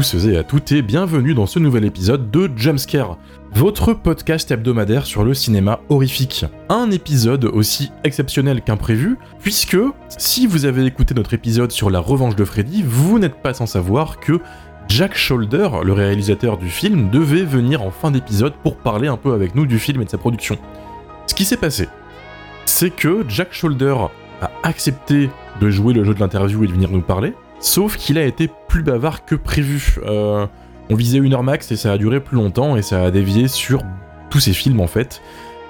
Tous et à toutes et bienvenue dans ce nouvel épisode de Jumpscare, votre podcast hebdomadaire sur le cinéma horrifique. Un épisode aussi exceptionnel qu'imprévu, puisque si vous avez écouté notre épisode sur la revanche de Freddy, vous n'êtes pas sans savoir que Jack Shoulder, le réalisateur du film, devait venir en fin d'épisode pour parler un peu avec nous du film et de sa production. Ce qui s'est passé, c'est que Jack Shoulder a accepté de jouer le jeu de l'interview et de venir nous parler, sauf qu'il a été plus bavard que prévu. Euh, on visait une heure max et ça a duré plus longtemps et ça a dévié sur tous ces films en fait.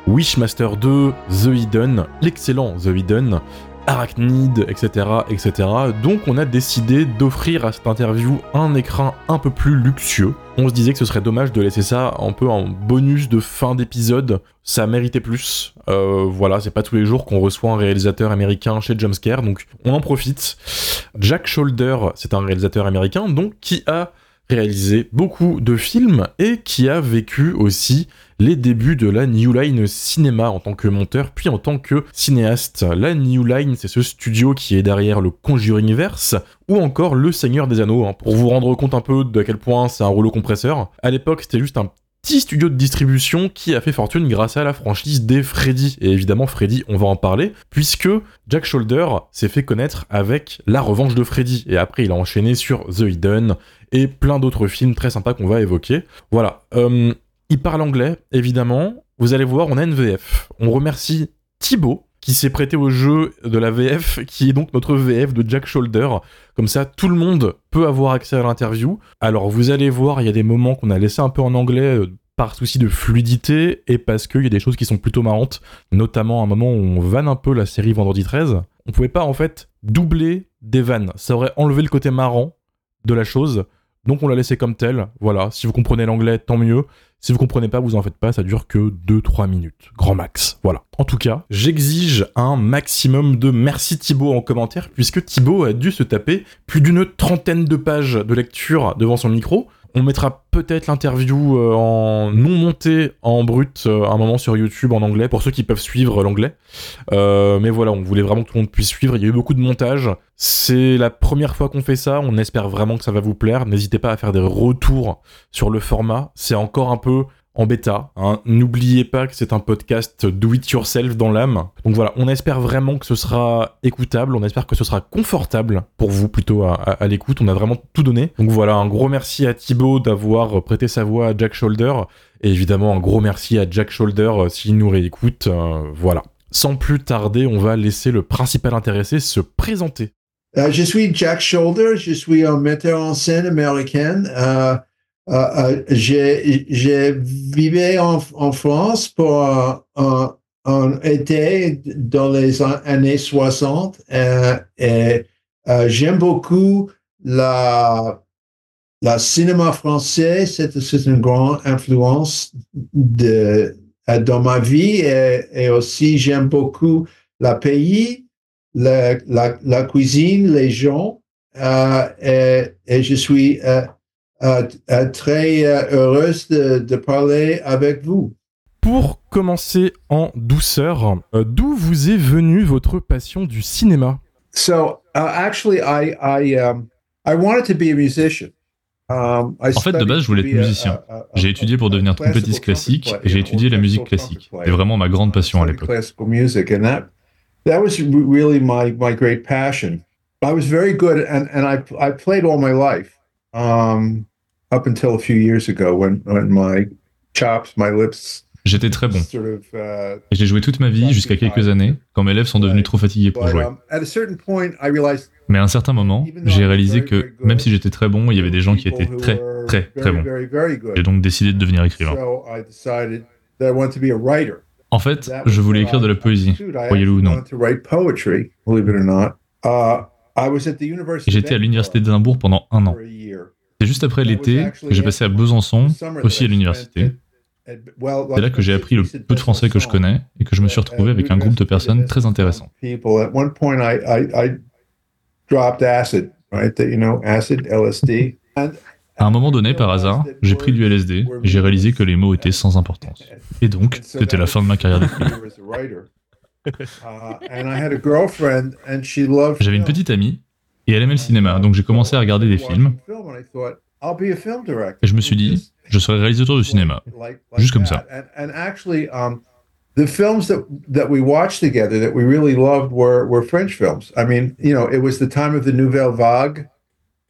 Wishmaster 2, The Hidden, l'excellent The Hidden, Arachnid, etc., etc. Donc on a décidé d'offrir à cette interview un écran un peu plus luxueux. On se disait que ce serait dommage de laisser ça un peu en bonus de fin d'épisode. Ça méritait plus. Euh, voilà, c'est pas tous les jours qu'on reçoit un réalisateur américain chez Jumpscare, donc on en profite. Jack Shoulder, c'est un réalisateur américain, donc qui a réalisé beaucoup de films et qui a vécu aussi les débuts de la New Line Cinéma en tant que monteur puis en tant que cinéaste. La New Line, c'est ce studio qui est derrière le Conjuringverse ou encore Le Seigneur des Anneaux, hein, pour vous rendre compte un peu de quel point c'est un rouleau compresseur. À l'époque, c'était juste un petit studio de distribution qui a fait fortune grâce à la franchise des Freddy. Et évidemment, Freddy, on va en parler, puisque Jack Shoulder s'est fait connaître avec La Revanche de Freddy. Et après, il a enchaîné sur The Hidden et plein d'autres films très sympas qu'on va évoquer. Voilà. Euh, il parle anglais, évidemment. Vous allez voir, on a une VF. On remercie Thibaut qui s'est prêté au jeu de la VF, qui est donc notre VF de Jack Shoulder. Comme ça, tout le monde peut avoir accès à l'interview. Alors, vous allez voir, il y a des moments qu'on a laissé un peu en anglais euh, par souci de fluidité et parce qu'il y a des choses qui sont plutôt marrantes, notamment un moment où on vanne un peu la série Vendredi 13. On pouvait pas en fait doubler des vannes, ça aurait enlevé le côté marrant de la chose. Donc on l'a laissé comme tel. Voilà, si vous comprenez l'anglais, tant mieux. Si vous comprenez pas, vous en faites pas, ça dure que 2-3 minutes. Grand max. Voilà. En tout cas, j'exige un maximum de merci Thibaut en commentaire, puisque Thibaut a dû se taper plus d'une trentaine de pages de lecture devant son micro. On mettra peut-être l'interview euh, en non montée en brut euh, un moment sur YouTube en anglais pour ceux qui peuvent suivre l'anglais. Euh, mais voilà, on voulait vraiment que tout le monde puisse suivre. Il y a eu beaucoup de montage. C'est la première fois qu'on fait ça. On espère vraiment que ça va vous plaire. N'hésitez pas à faire des retours sur le format. C'est encore un peu en bêta. Hein. N'oubliez pas que c'est un podcast do it yourself dans l'âme. Donc voilà, on espère vraiment que ce sera écoutable, on espère que ce sera confortable pour vous plutôt à, l'écoute. On a vraiment tout donné. Donc voilà, un gros merci à Thibaut d'avoir prêté sa voix à Jack Shoulder. Et évidemment, un gros merci à Jack Shoulder euh, s'il nous réécoute. Euh, voilà. Sans plus tarder, on va laisser le principal intéressé se présenter. Euh, je suis Jack Shoulder, je suis un metteur en scène américain. Euh, euh, j'ai vécu en, en, France pour un, été dans les années 60 euh, et j'aime beaucoup la, la cinéma français. C'est une grande influence de, dans ma vie et, aussi j'aime beaucoup la pays, la, la, cuisine, les gens et, et, je suis euh, euh, très euh, heureuse de, parler avec vous. Pour commencer en douceur, d'où vous est venue votre passion du cinéma? So, uh, actually, I, I, um, I wanted to be a musician. Um, en fait, de base, je voulais être musicien. J'ai étudié pour devenir trompettiste classique et j'ai étudié la musique classique. C'est vraiment ma grande passion à l'époque. That was really my, my great passion. I was very good and, and I, I played all my life. Um, up until a few years ago when, when my chops, my lips J'étais très bon. Uh, et j'ai joué toute ma vie jusqu'à quelques années, quand mes lèvres sont devenues trop fatiguées pour jouer. Um, Mais à un certain moment, j'ai réalisé que même si j'étais très bon, il y avait des gens qui étaient très, très, très bons. J'ai donc décidé de devenir écrivain. En fait, je voulais écrire de la poésie, croyez-le ou non. Uh, j'étais à l'université d'Édimbourg pendant un an. C'est juste après l'été que j'ai passé à Besançon, aussi à l'université. C'est là que j'ai appris le peu de français que je connais et que je me suis retrouvé avec un groupe de personnes très intéressant. À un moment donné, par hasard, j'ai pris du LSD et j'ai réalisé que les mots étaient sans importance. Et donc, c'était la fin de ma carrière d'écrivain. J'avais une petite amie Et elle aimait le cinéma, donc j'ai commencé à regarder des films. Et je me suis dit, je serai réalisateur de cinéma. Juste comme ça. the films that that we watched together that we really loved were were French films. I mean, you know, it was the time of the Nouvelle Vague.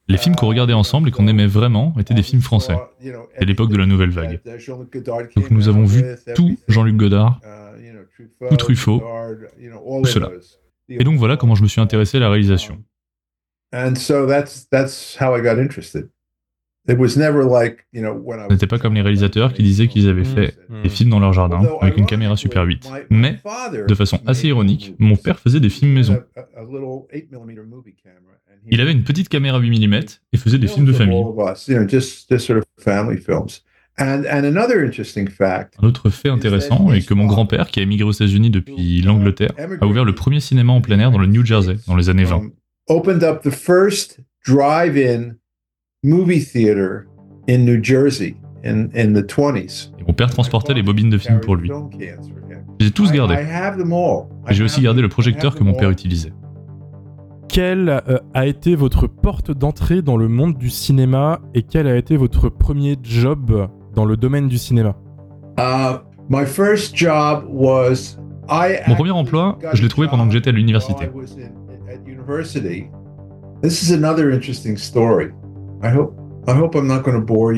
Les films qu'on regardait ensemble et qu'on aimait vraiment étaient des films français. C'était l'époque de la Nouvelle Vague. Donc nous avons vu tout Jean-Luc Godard, tout Truffaut, tout cela. Et donc voilà comment je me suis intéressé à la réalisation. And so that's that's how I got interested. Ce n'était pas comme les réalisateurs qui disaient qu'ils avaient fait des films dans leur jardin avec une caméra Super 8. Mais, de façon assez ironique, mon père faisait des films maison. Il avait une petite caméra 8 mm et faisait des films de famille. Un autre fait intéressant est que mon grand-père, qui a émigré aux États-Unis depuis l'Angleterre, a ouvert le premier cinéma en plein air dans le New Jersey dans les années 20 movie theater in New Jersey in, in the 20s. Et mon père transportait les bobines de films pour lui. Je les ai tous gardés. Et j'ai aussi gardé le projecteur que mon père utilisait. Quelle euh, a été votre porte d'entrée dans le monde du cinéma et quel a été votre premier job dans le domaine du cinéma? Uh, my first job was, Mon premier emploi, je l'ai trouvé pendant que j'étais à l'université. This is another interesting story.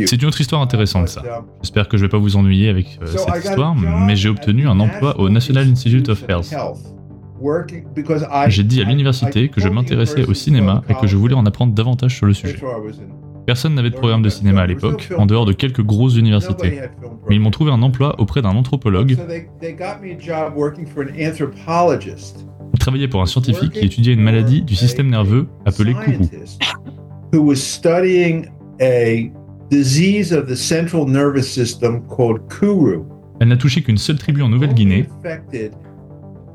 C'est une autre histoire intéressante, ça. J'espère que je ne vais pas vous ennuyer avec euh, cette histoire, mais j'ai obtenu un emploi au National Institute of Health. J'ai dit à l'université que je m'intéressais au cinéma et que je voulais en apprendre davantage sur le sujet. Personne n'avait de programme de cinéma à l'époque, en dehors de quelques grosses universités. Mais ils m'ont trouvé un emploi auprès d'un anthropologue. Il travaillait pour un scientifique qui étudiait une maladie du système nerveux appelée Kourou who was studying a disease of the central nervous system called Kuru. Elle n'a touché qu'une seule tribu en Nouvelle-Guinée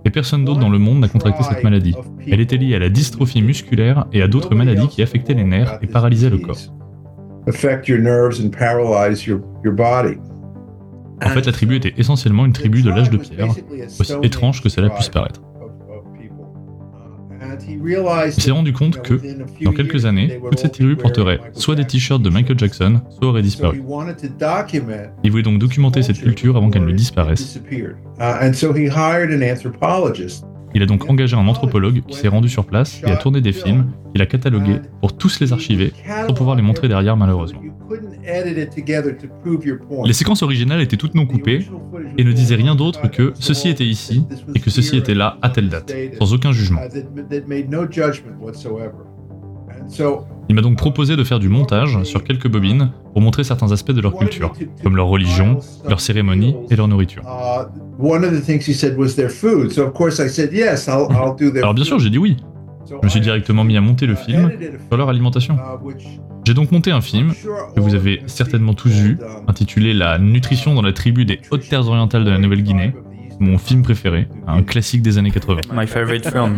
et personne d'autre dans le monde n'a contracté cette maladie. Elle était liée à la dystrophie musculaire et à d'autres maladies qui affectaient les nerfs et paralysaient le corps. En fait, la tribu était essentiellement une tribu de l'âge de pierre, aussi étrange que cela puisse paraître. Il s'est rendu compte que, dans quelques années, toute cette tribu porterait soit des t-shirts de Michael Jackson, soit aurait disparu. Il voulait donc documenter cette culture avant qu'elle ne disparaisse. Il a donc engagé un anthropologue qui s'est rendu sur place et a tourné des films qu'il a catalogués pour tous les archiver sans pouvoir les montrer derrière malheureusement. Les séquences originales étaient toutes non coupées et ne disaient rien d'autre que ceci était ici et que ceci était là à telle date, sans aucun jugement. Il m'a donc proposé de faire du montage sur quelques bobines pour montrer certains aspects de leur culture, comme leur religion, leur cérémonie et leur nourriture. Alors bien sûr, j'ai dit oui. Je me suis directement mis à monter le film sur leur alimentation. J'ai donc monté un film que vous avez certainement tous vu, intitulé La nutrition dans la tribu des hautes terres orientales de la Nouvelle-Guinée, mon film préféré, un classique des années 80. My favorite film.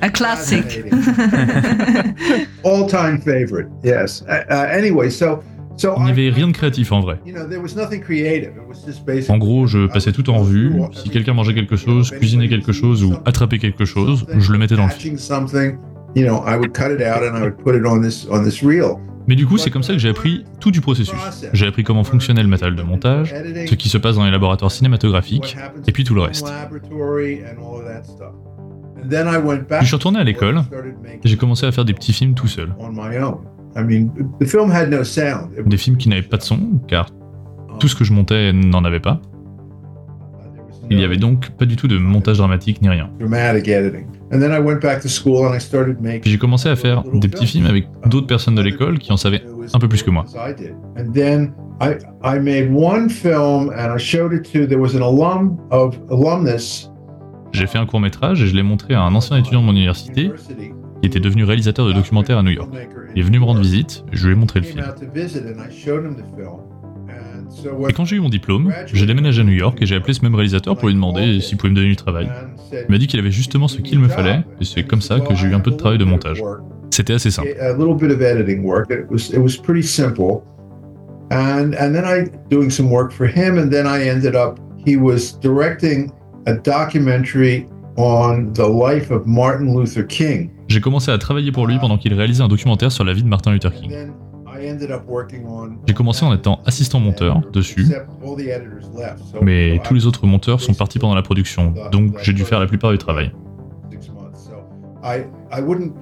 A classic. All time favorite. Yes. Uh, uh, anyway, so il n'y avait rien de créatif en vrai. En gros, je passais tout en revue. Si quelqu'un mangeait quelque chose, cuisinait quelque chose ou attrapait quelque chose, je le mettais dans le film. Mais du coup, c'est comme ça que j'ai appris tout du processus. J'ai appris comment fonctionnait le matériel de montage, ce qui se passe dans les laboratoires cinématographiques, et puis tout le reste. je suis retourné à l'école et j'ai commencé à faire des petits films tout seul. Des films qui n'avaient pas de son, car tout ce que je montais n'en avait pas. Il n'y avait donc pas du tout de montage dramatique ni rien. Puis j'ai commencé à faire des petits films avec d'autres personnes de l'école qui en savaient un peu plus que moi. J'ai fait un court métrage et je l'ai montré à un ancien étudiant de mon université qui était devenu réalisateur de documentaires à New York. Il est venu me rendre visite, je lui ai montré le film. Et quand j'ai eu mon diplôme, j'ai déménagé à New York et j'ai appelé ce même réalisateur pour lui demander s'il pouvait me donner du travail. Il m'a dit qu'il avait justement ce qu'il me fallait, et c'est comme ça que j'ai eu un peu de travail de montage. C'était assez simple. And, and then I doing some work for him, and then I ended up, he was directing a documentary on the life of Martin Luther King. J'ai commencé à travailler pour lui pendant qu'il réalisait un documentaire sur la vie de Martin Luther King. J'ai commencé en étant assistant monteur dessus, mais tous les autres monteurs sont partis pendant la production, donc j'ai dû faire la plupart du travail.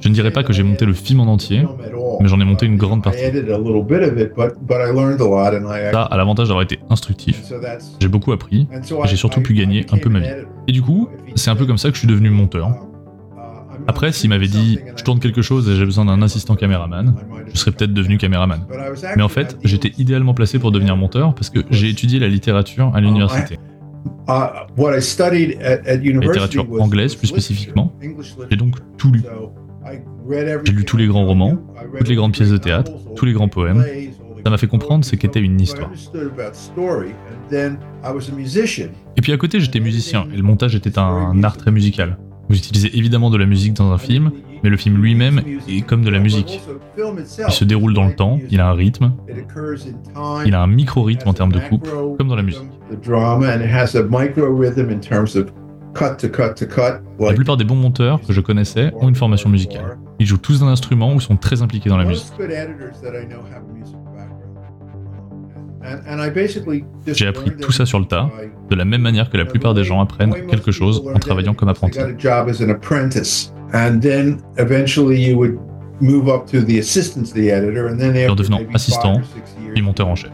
Je ne dirais pas que j'ai monté le film en entier, mais j'en ai monté une grande partie. Ça a l'avantage d'avoir été instructif. J'ai beaucoup appris et j'ai surtout pu gagner un peu ma vie. Et du coup, c'est un peu comme ça que je suis devenu monteur. Après, s'il m'avait dit je tourne quelque chose et j'ai besoin d'un assistant caméraman, je serais peut-être devenu caméraman. Mais en fait, j'étais idéalement placé pour devenir monteur parce que j'ai étudié la littérature à l'université. La littérature anglaise plus spécifiquement. J'ai donc tout lu. J'ai lu tous les grands romans, toutes les grandes pièces de théâtre, tous les grands poèmes. Ça m'a fait comprendre ce qu'était une histoire. Et puis à côté, j'étais musicien, et le montage était un art très musical. Vous utilisez évidemment de la musique dans un film, mais le film lui-même est comme de la musique. Il se déroule dans le temps, il a un rythme, il a un micro-rythme en termes de coupe, comme dans la musique. La plupart des bons monteurs que je connaissais ont une formation musicale. Ils jouent tous d'un instrument ou sont très impliqués dans la musique. J'ai appris tout ça sur le tas, de la même manière que la plupart des gens apprennent quelque chose en travaillant comme apprenti. En devenant assistant, puis monteur en chef.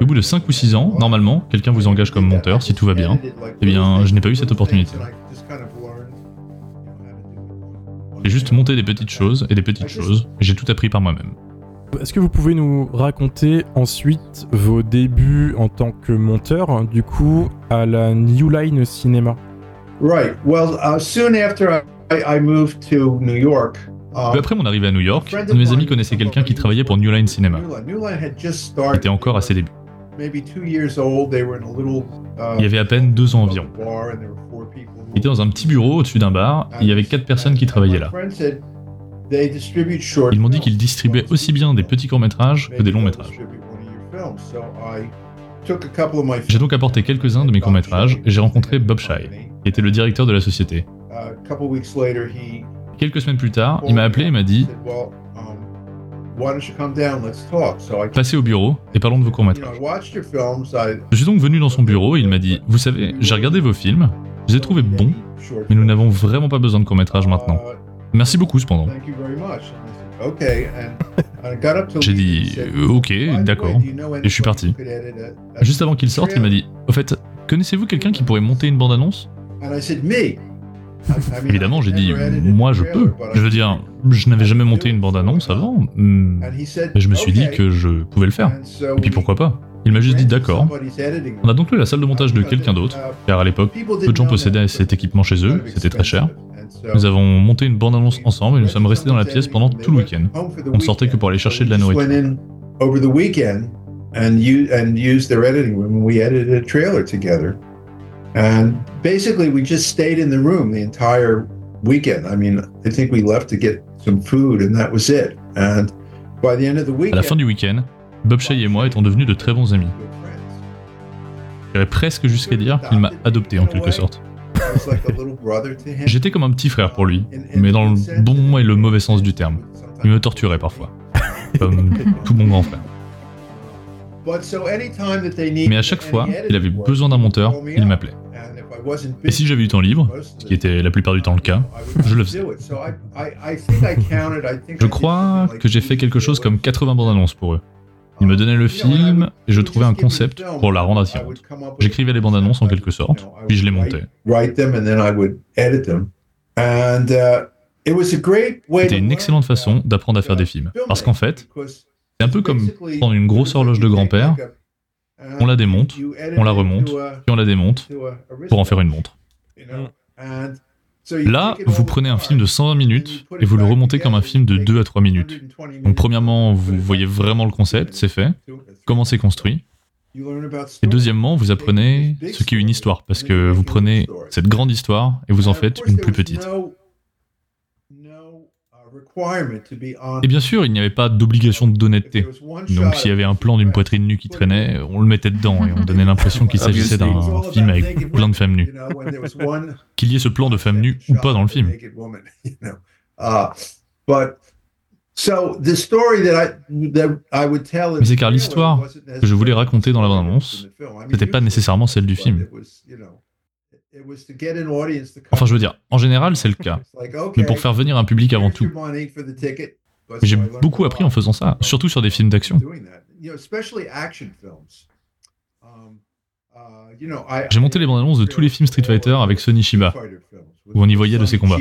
Au bout de 5 ou 6 ans, normalement, quelqu'un vous engage comme monteur si tout va bien. Eh bien, je n'ai pas eu cette opportunité. J'ai juste monté des petites choses et des petites choses, et j'ai tout appris par moi-même. Est-ce que vous pouvez nous raconter ensuite vos débuts en tant que monteur, du coup, à la New Line Cinema? Right. Well, uh, soon after I, moved to New York. Uh, Peu après mon arrivée à New York, un de mes amis connaissait quelqu'un qui travaillait pour New Line Cinema. Il était encore à ses débuts. Il y avait à peine deux ans environ. Il était dans un petit bureau au-dessus d'un bar, et il y avait quatre personnes qui travaillaient là. Ils m'ont dit qu'ils distribuaient aussi bien des petits courts-métrages que des longs-métrages. J'ai donc apporté quelques-uns de mes courts-métrages et j'ai rencontré Bob Shy, qui était le directeur de la société. Quelques semaines plus tard, il m'a appelé et m'a dit Passez au bureau et parlons de vos courts-métrages. Je suis donc venu dans son bureau et il m'a dit Vous savez, j'ai regardé vos films, je les ai trouvés bons, mais nous n'avons vraiment pas besoin de courts-métrages maintenant. Merci beaucoup cependant. J'ai dit ok, d'accord, et je suis parti. Juste avant qu'il sorte, il m'a dit Au fait, connaissez-vous quelqu'un qui pourrait monter une bande-annonce? Évidemment, j'ai dit Moi, je peux. Je veux dire, je n'avais jamais monté une bande-annonce avant, hmm. mais je me suis dit que je pouvais le faire. Et puis pourquoi pas? Il m'a juste dit d'accord. On a donc loué la salle de montage de quelqu'un d'autre, car à l'époque, peu de gens possédaient cet équipement chez eux, c'était très cher. Nous avons monté une bande-annonce ensemble et nous sommes restés dans la pièce pendant tout le week-end. On ne sortait que pour aller chercher de la nourriture. and used their editing room and we edited a trailer together. And basically we just stayed in the room the entire weekend. I mean, I think we left to get some food and that was it. And by the end of the weekend, à la fin du week-end, Bob Shay et moi étions devenus de très bons amis. J'irais presque jusqu'à dire qu'il m'a adopté en quelque sorte. J'étais comme un petit frère pour lui, mais dans le bon et le mauvais sens du terme. Il me torturait parfois, comme tout mon grand frère. Mais à chaque fois qu'il avait besoin d'un monteur, il m'appelait. Et si j'avais du temps libre, ce qui était la plupart du temps le cas, je le faisais. Je crois que j'ai fait quelque chose comme 80 bandes annonces pour eux. Il me donnait le film et je trouvais un concept pour la rendre attirante. J'écrivais les bandes annonces en quelque sorte, puis je les montais. C'était une excellente façon d'apprendre à faire des films. Parce qu'en fait, c'est un peu comme prendre une grosse horloge de grand-père, on la démonte, on la remonte, puis on la démonte pour en faire une montre. Là, vous prenez un film de 120 minutes et vous le remontez comme un film de 2 à 3 minutes. Donc premièrement, vous voyez vraiment le concept, c'est fait, comment c'est construit? Et deuxièmement, vous apprenez ce qu'est une histoire, parce que vous prenez cette grande histoire et vous en faites une plus petite. Et bien sûr, il n'y avait pas d'obligation d'honnêteté. Donc s'il y avait un plan d'une poitrine nue qui traînait, on le mettait dedans et on donnait l'impression qu'il s'agissait d'un film avec plein de femmes nues. Qu'il y ait ce plan de femmes nues ou pas dans le film. But so the story that I that I would tell. Mais c'est car l'histoire que je voulais raconter dans la bande-annonce, c'était pas nécessairement celle du film. Enfin, je veux dire, en général, c'est le cas. Mais pour faire venir un public avant tout. J'ai beaucoup appris en faisant ça, surtout sur des films d'action. J'ai monté les bandes annonces de tous les films Street Fighter avec Sony Shiba, où on y voyait de ces combats.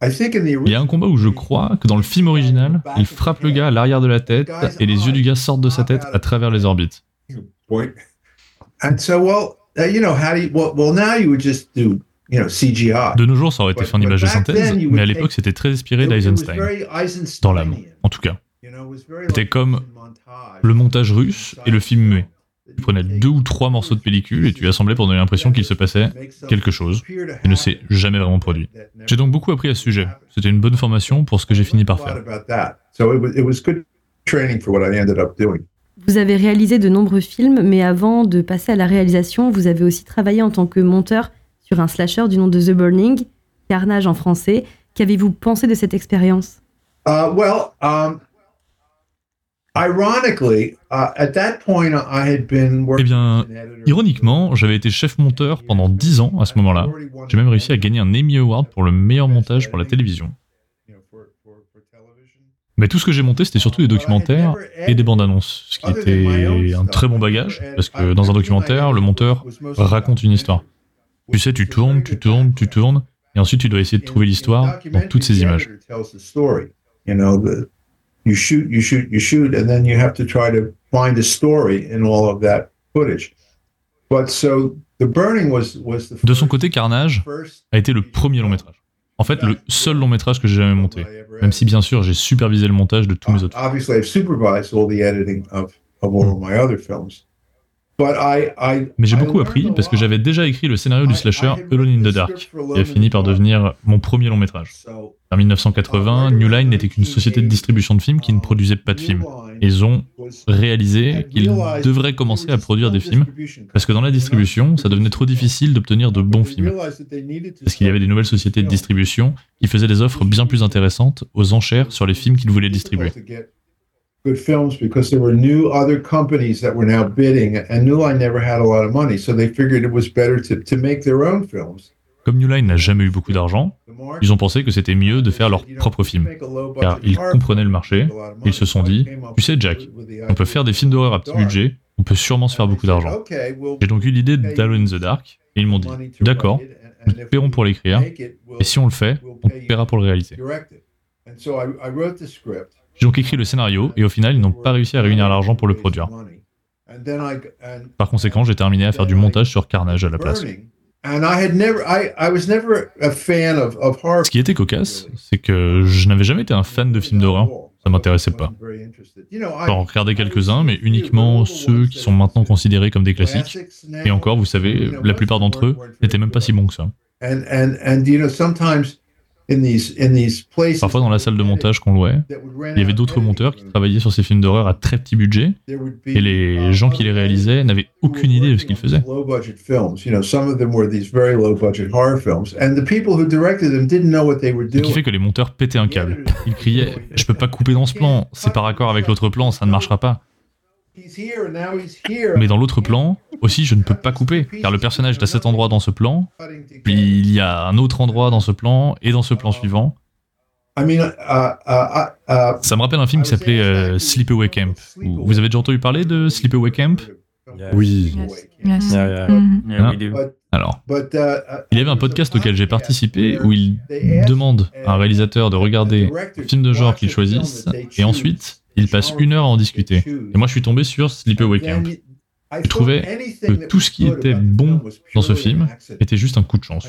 Il y a un combat où je crois que dans le film original, il frappe le gars à l'arrière de la tête et les yeux du gars sortent de sa tête à travers les orbites. De nos jours, ça aurait été fait en image de synthèse, mais à l'époque, c'était très inspiré d'Eisenstein. Dans l'âme, en tout cas. C'était comme le montage russe et le film muet. Tu prenais deux ou trois morceaux de pellicule et tu assemblais pour donner l'impression qu'il se passait quelque chose et ne s'est jamais vraiment produit. J'ai donc beaucoup appris à ce sujet. C'était une bonne formation pour ce que j'ai fini par faire. Vous avez réalisé de nombreux films, mais avant de passer à la réalisation, vous avez aussi travaillé en tant que monteur sur un slasher du nom de The Burning, Carnage en français. Qu'avez-vous pensé de cette expérience? Uh, well, um, eh bien, ironiquement, j'avais été chef monteur pendant 10 ans à ce moment-là. J'ai même réussi à gagner un Emmy Award pour le meilleur montage pour la télévision. Mais tout ce que j'ai monté, c'était surtout des documentaires et des bandes annonces, ce qui était un très bon bagage, parce que dans un documentaire, le monteur raconte une histoire. Tu sais, tu tournes, tu tournes, tu tournes, et ensuite tu dois essayer de trouver l'histoire dans toutes ces images. You shoot, you shoot, you shoot, and then you have to try to find a story in all of that footage. But so the burning was was the De son côté, Carnage a été le premier long métrage. En fait, le seul long métrage que j'ai jamais monté. Même si, bien sûr, j'ai supervisé le montage de tous mes autres. Obviously, I've supervised all the editing of, of all of my other films. Mais j'ai beaucoup appris parce que j'avais déjà écrit le scénario du slasher Alone in the Dark, qui a fini par devenir mon premier long métrage. En 1980, New Line n'était qu'une société de distribution de films qui ne produisait pas de films. Ils ont réalisé qu'ils devraient commencer à produire des films parce que dans la distribution, ça devenait trop difficile d'obtenir de bons films. Parce qu'il y avait des nouvelles sociétés de distribution qui faisaient des offres bien plus intéressantes aux enchères sur les films qu'ils voulaient distribuer good films because there were new other companies that were now bidding, and New Line never had a lot of money, so they figured it was better to, to make their own films. Comme New Line n'a jamais eu beaucoup d'argent, ils ont pensé que c'était mieux de faire leur propre film, car ils comprenaient le marché, ils se sont dit, tu sais Jack, on peut faire des films d'horreur à petit budget, on peut sûrement se faire beaucoup d'argent. J'ai donc eu l'idée d'Alone in the Dark, et ils m'ont dit, d'accord, nous te paierons pour l'écrire, et si on le fait, on te paiera pour le réaliser. J'ai donc écrit le scénario et au final, ils n'ont pas réussi à réunir l'argent pour le produire. Par conséquent, j'ai terminé à faire du montage sur Carnage à la place. Ce qui était cocasse, c'est que je n'avais jamais été un fan de films d'horreur. Ça m'intéressait pas. J'en regardais quelques-uns, mais uniquement ceux qui sont maintenant considérés comme des classiques. Et encore, vous savez, la plupart d'entre eux n'étaient même pas si bons que ça. Parfois, dans la salle de montage qu'on louait, il y avait d'autres monteurs qui travaillaient sur ces films d'horreur à très petit budget, et les gens qui les réalisaient n'avaient aucune idée de ce qu'ils faisaient. Ce qui fait que les monteurs pétaient un câble. Ils criaient Je peux pas couper dans ce plan, c'est par accord avec l'autre plan, ça ne marchera pas. Mais dans l'autre plan, aussi, je ne peux pas couper, car le personnage est à cet endroit dans ce plan, puis il y a un autre endroit dans ce plan, et dans ce plan suivant. Ça me rappelle un film qui s'appelait euh, Sleepaway Camp. Vous avez déjà entendu parler de Sleepaway Camp? Oui. Alors, il y avait un podcast auquel j'ai participé où il demande à un réalisateur de regarder un film de genre qu'il choisisse, et ensuite il passe une heure à en discuter. Et moi, je suis tombé sur Sleepaway Camp. Je trouvais que tout ce qui était bon dans ce film était juste un coup de chance.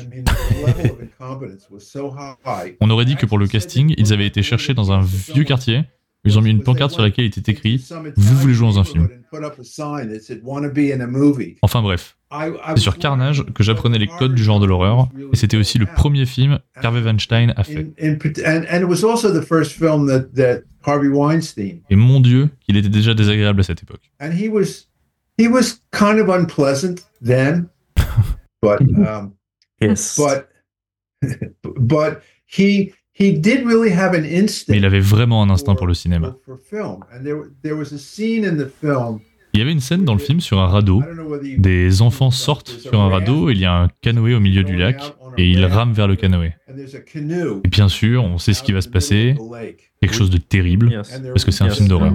On aurait dit que pour le casting, ils avaient été cherchés dans un vieux quartier. Ils ont mis une pancarte sur laquelle il était écrit Vous voulez jouer dans un film. Enfin bref, c'est sur Carnage que j'apprenais les codes du genre de l'horreur, et c'était aussi le premier film qu'Harvey Weinstein a fait. Et mon Dieu, qu'il était déjà désagréable à cette époque. but um, yes, but but he he did really have an instinct. Mais il avait vraiment un instinct pour le cinéma. Il y avait une scène dans le film sur un radeau. Des enfants sortent sur un radeau, il y a un canoë au milieu du lac et ils rament vers le canoë. Et bien sûr, on sait ce qui va se passer, quelque chose de terrible, parce que c'est un film d'horreur.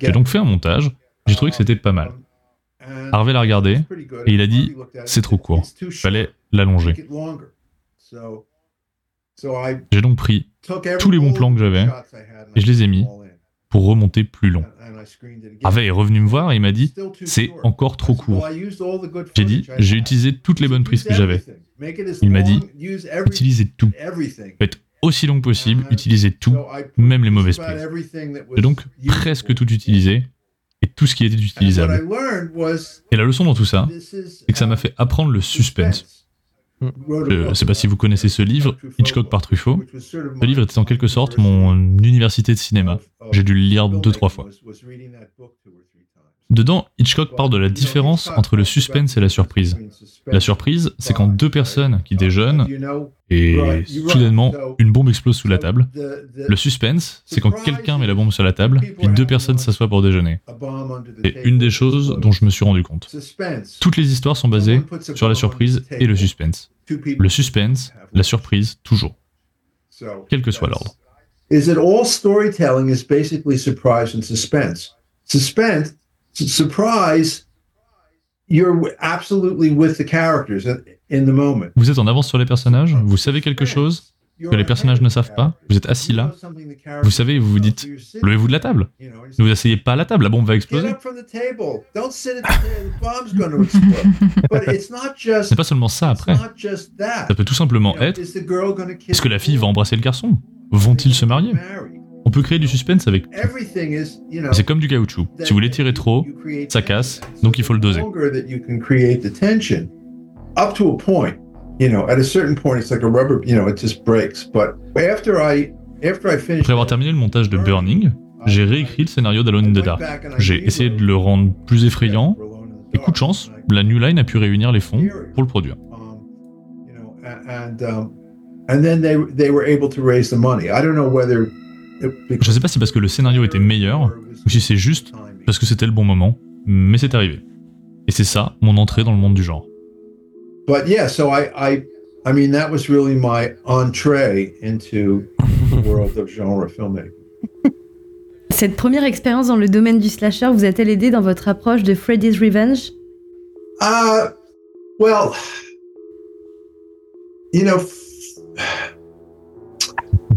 J'ai donc fait un montage, j'ai trouvé que c'était pas mal. Harvey l'a regardé et il a dit c'est trop court, fallait l'allonger. J'ai donc pris tous les bons plans que j'avais et je les ai mis pour remonter plus long. Harvey est revenu me voir et il m'a dit c'est encore trop court. J'ai dit j'ai utilisé toutes les bonnes prises que j'avais. Il m'a dit utilisez tout. Faites aussi long que possible, utilisez tout, même les mauvaises prises. J'ai donc presque tout utilisé tout ce qui était utilisable. Et la leçon dans tout ça, c'est que ça m'a fait apprendre le suspense. Je ne sais pas si vous connaissez ce livre, Hitchcock par Truffaut. Ce livre était en quelque sorte mon université de cinéma. J'ai dû le lire deux, trois fois. Dedans, Hitchcock parle de la différence entre le suspense et la surprise. La surprise, c'est quand deux personnes qui déjeunent et soudainement une bombe explose sous la table. Le suspense, c'est quand quelqu'un met la bombe sur la table, puis deux personnes s'assoient pour déjeuner. C'est une des choses dont je me suis rendu compte. Toutes les histoires sont basées sur la surprise et le suspense. Le suspense, la surprise, toujours. Quel que soit l'ordre. Suspense surprise, you're absolutely with the characters in the moment. Vous êtes en avance sur les personnages, vous savez quelque chose? Que les personnages ne savent pas, vous êtes assis là, vous savez, vous vous dites, levez-vous de la table. Ne vous asseyez pas à la table, la bombe va exploser. C'est pas seulement ça après. Ça peut tout simplement être, est-ce que la fille va embrasser le garçon? Vont-ils se marier? On peut créer du suspense avec C'est comme du caoutchouc. Si vous l'étirez trop, ça casse, donc il faut le doser. Up to a point, you know, at a certain point, it's like a rubber, you know, it just breaks. But after I, after I finished, Après avoir terminé le montage de Burning, j'ai réécrit le scénario d'Alone in the Dark. J'ai essayé de le rendre plus effrayant. Et coup de chance, la New Line a pu réunir les fonds pour le produire. And then they, they were able to raise the money. I don't know whether je sais pas si c'est parce que le scénario était meilleur ou si c'est juste parce que c'était le bon moment, mais c'est arrivé. Et c'est ça mon entrée dans le monde du genre. But yeah, so I, I, I mean, that was really my entree into the world of genre filmmaking. Cette première expérience dans le domaine du slasher vous a-t-elle aidé dans votre approche de Freddy's Revenge? Uh, well, you know,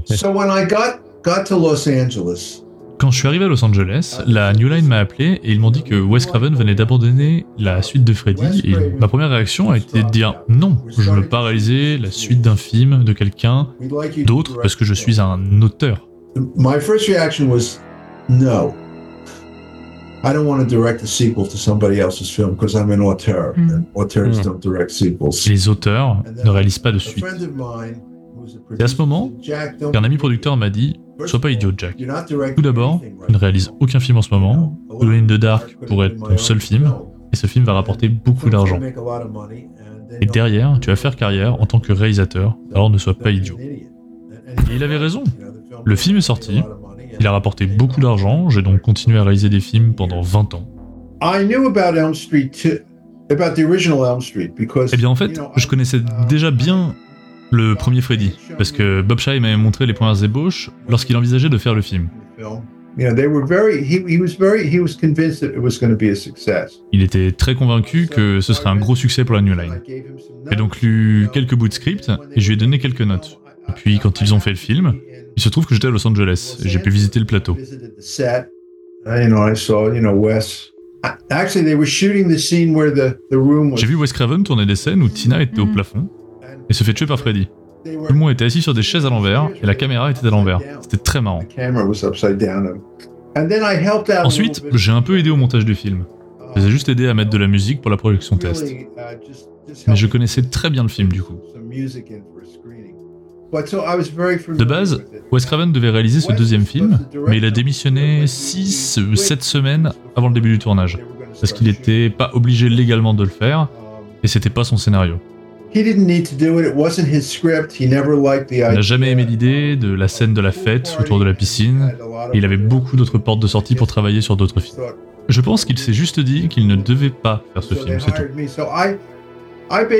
so when I got quand je suis arrivé à Los Angeles, la New Line m'a appelé et ils m'ont dit que Wes Craven venait d'abandonner la suite de Freddy et ma première réaction a été de dire non, je ne veux pas réaliser la suite d'un film de quelqu'un d'autre parce que je suis un auteur. My first reaction was no. I don't want to direct a sequel to somebody else's film because I'm an auteur mm. and auteurs mm. don't direct sequels. Les auteurs ne réalisent pas de suite. C'est à ce moment qu'un ami producteur m'a dit Sois pas idiot, Jack. Tout d'abord, tu ne réalises aucun film en ce moment. Alone in the Dark pourrait être ton seul film, et ce film va rapporter beaucoup d'argent. Et derrière, tu vas faire carrière en tant que réalisateur, alors ne sois pas idiot. Et il avait raison. Le film est sorti, il a rapporté beaucoup d'argent, j'ai donc continué à réaliser des films pendant 20 ans. Eh bien en fait, je connaissais déjà bien le premier Freddy, parce que Bob Shaye m'avait montré les premières ébauches lorsqu'il envisageait de faire le film. Il était très convaincu que ce serait un gros succès pour la New Line. J'ai donc lu quelques bouts de script et je lui ai donné quelques notes. Et puis quand ils ont fait le film, il se trouve que j'étais à Los Angeles et j'ai pu visiter le plateau. J'ai vu Wes Craven tourner des scènes où Tina était au plafond et se fait tuer par Freddy. Tout le monde était assis sur des chaises à l'envers et la caméra était à l'envers. C'était très marrant. Ensuite, j'ai un peu aidé au montage du film. J'ai juste aidé à mettre de la musique pour la projection test. Mais je connaissais très bien le film du coup. De base, Wes Craven devait réaliser ce deuxième film, mais il a démissionné 6 ou 7 semaines avant le début du tournage, parce qu'il n'était pas obligé légalement de le faire, et c'était pas son scénario. Il n'a jamais aimé l'idée de la scène de la fête autour de la piscine, et il avait beaucoup d'autres portes de sortie pour travailler sur d'autres films. Je pense qu'il s'est juste dit qu'il ne devait pas faire ce film, c'est tout.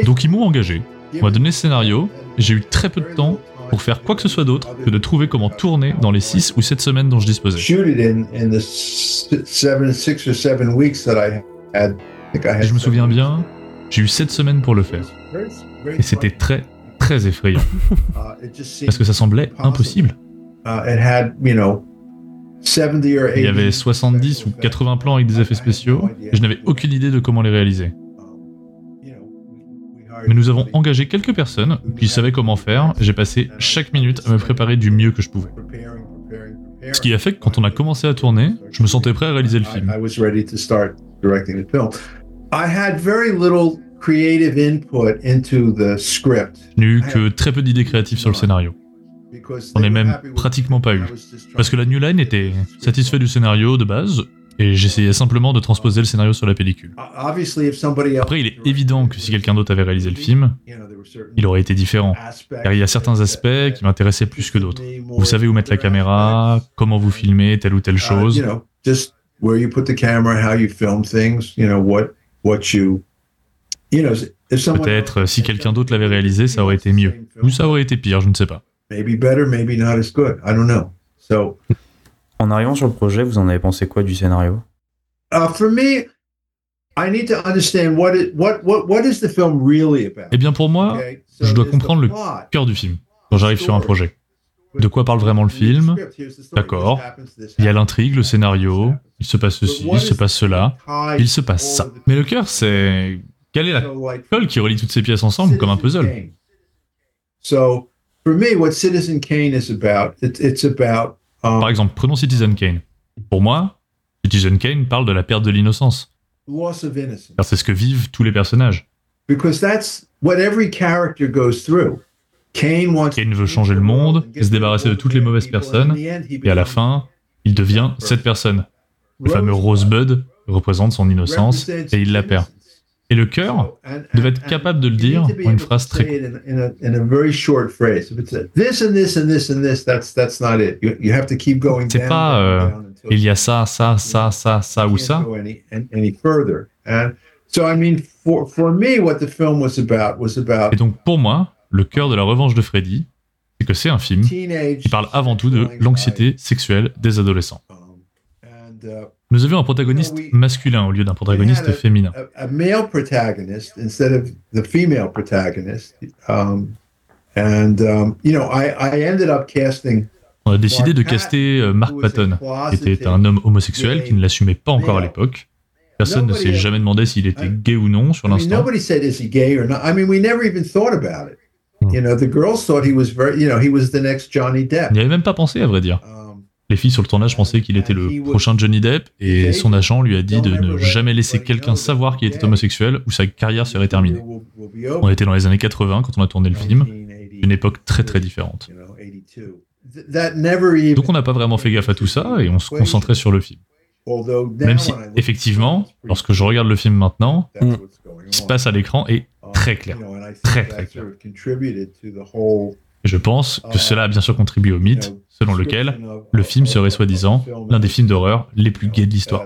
Donc ils m'ont engagé, on m'a donné le scénario, j'ai eu très peu de temps pour faire quoi que ce soit d'autre que de trouver comment tourner dans les 6 ou 7 semaines dont je disposais. Et je me souviens bien, j'ai eu 7 semaines pour le faire. Et c'était très, très effrayant. Parce que ça semblait impossible. Il y avait 70 ou 80 plans avec des effets spéciaux, et je n'avais aucune idée de comment les réaliser mais nous avons engagé quelques personnes qui savaient comment faire. J'ai passé chaque minute à me préparer du mieux que je pouvais. Ce qui a fait que quand on a commencé à tourner, je me sentais prêt à réaliser le film. Eu que très peu d'idées créatives sur le scénario. On n'est même pratiquement pas eu. Parce que la New Line était satisfait du scénario de base, et j'essayais simplement de transposer le scénario sur la pellicule. Après, il est évident que si quelqu'un d'autre avait réalisé le film, il aurait été différent, car il y a certains aspects qui m'intéressaient plus que d'autres. Vous savez où mettre la caméra, comment vous filmez telle ou telle chose. Peut-être si quelqu'un d'autre l'avait réalisé, ça aurait été mieux. Ou ça aurait été pire, je ne sais pas. En arrivant sur le projet, vous en avez pensé quoi du scénario? Eh bien pour moi, je dois comprendre le cœur du film quand j'arrive sur un projet. De quoi parle vraiment le film. D'accord. Il y a l'intrigue, le scénario, il se passe ceci, il se passe cela, il se passe ça. Mais le cœur, c'est... Quelle est la colle qui relie toutes ces pièces ensemble comme un puzzle For me, what Citizen Kane is about, it's about par exemple, prenons Citizen Kane. Pour moi, Citizen Kane parle de la perte de l'innocence. Car c'est ce que vivent tous les personnages. Kane veut changer le monde et se débarrasser de toutes les mauvaises personnes, et à la fin, il devient cette personne. Le fameux Rosebud représente son innocence et il la perd. Et le cœur devait être capable de le dire en une phrase très courte. C'est pas euh, il y a ça, ça, ça, ça, ça ou ça. Et donc pour moi, le cœur de la revanche de Freddy, c'est que c'est un film qui parle avant tout de l'anxiété sexuelle des adolescents. Nous avions un protagoniste masculin au lieu d'un protagoniste féminin. On a décidé de caster euh, Mark Patton, qui était un homme homosexuel qui ne l'assumait pas encore à l'époque. Personne ne s'est jamais demandé s'il était gay ou non sur l'instant. Hmm. On n'y avait même pas pensé, à vrai dire. Les filles sur le tournage pensaient qu'il était le prochain Johnny Depp et son agent lui a dit de ne jamais laisser quelqu'un savoir qu'il était homosexuel ou sa carrière serait terminée. On était dans les années 80 quand on a tourné le film, une époque très très différente. Donc on n'a pas vraiment fait gaffe à tout ça et on se concentrait sur le film. Même si, effectivement, lorsque je regarde le film maintenant, ce qui se passe à l'écran est très clair. Très très clair. Je pense que cela a bien sûr contribué au mythe, selon lequel le film serait soi-disant l'un des films d'horreur les plus gays de l'histoire.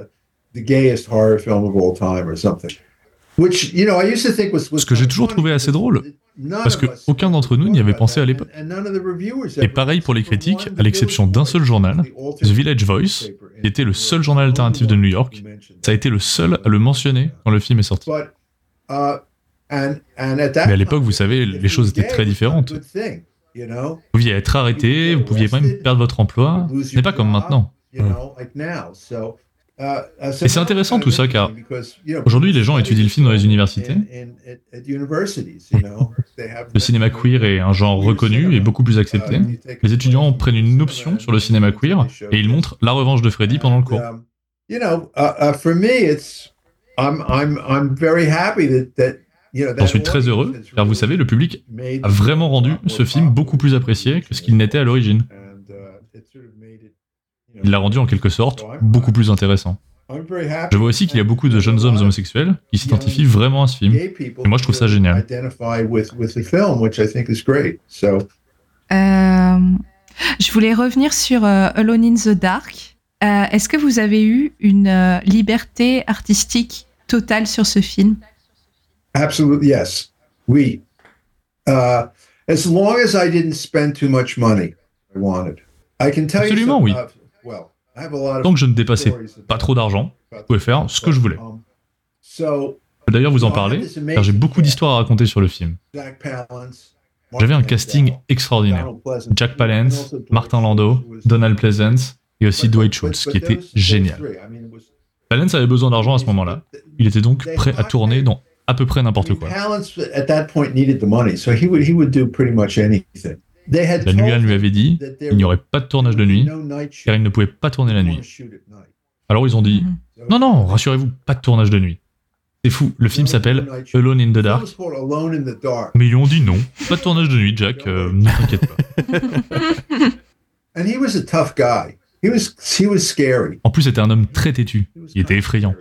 Ce que j'ai toujours trouvé assez drôle, parce qu'aucun d'entre nous n'y avait pensé à l'époque. Et pareil pour les critiques, à l'exception d'un seul journal, The Village Voice, qui était le seul journal alternatif de New York, ça a été le seul à le mentionner quand le film est sorti. Mais à l'époque, vous savez, les choses étaient très différentes. Vous pouviez être arrêté, vous pouviez même perdre votre emploi. Ce n'est pas comme maintenant. Et c'est intéressant tout ça car aujourd'hui les gens étudient le film dans les universités. Le cinéma queer est un genre reconnu et beaucoup plus accepté. Les étudiants prennent une option sur le cinéma queer et ils montrent La Revanche de Freddy pendant le cours. J'en suis très heureux, car vous savez, le public a vraiment rendu ce film beaucoup plus apprécié que ce qu'il n'était à l'origine. Il l'a rendu en quelque sorte beaucoup plus intéressant. Je vois aussi qu'il y a beaucoup de jeunes hommes homosexuels qui s'identifient vraiment à ce film. Et moi, je trouve ça génial. Euh, je voulais revenir sur euh, Alone in the Dark. Euh, est-ce que vous avez eu une liberté artistique totale sur ce film? Absolutely, yes. Oui. Uh, as long as I didn't spend too much money, I wanted. I can tell Absolument, oui. Tant que je ne dépassais pas trop d'argent, je pouvais faire ce que je voulais. Um, D'ailleurs, vous en parlez, car j'ai beaucoup d'histoires à raconter sur le film. J'avais un casting extraordinaire. Jack Palance, Martin Landau, Donald Pleasance et aussi Dwight Schultz, qui était génial. Palance avait besoin d'argent à ce moment-là. Il était donc prêt à tourner dans à peu près n'importe quoi. La nuit lui avait dit qu'il n'y aurait pas de tournage de nuit, car il ne pouvait pas tourner la nuit. Alors ils ont dit mhm. Non, non, rassurez-vous, pas de tournage de nuit. C'est fou, le film s'appelle Alone in the Dark. Mais ils ont dit non, pas de tournage de nuit, Jack, euh, ne t'inquiète pas. En plus, c'était un homme très têtu. Il était effrayant.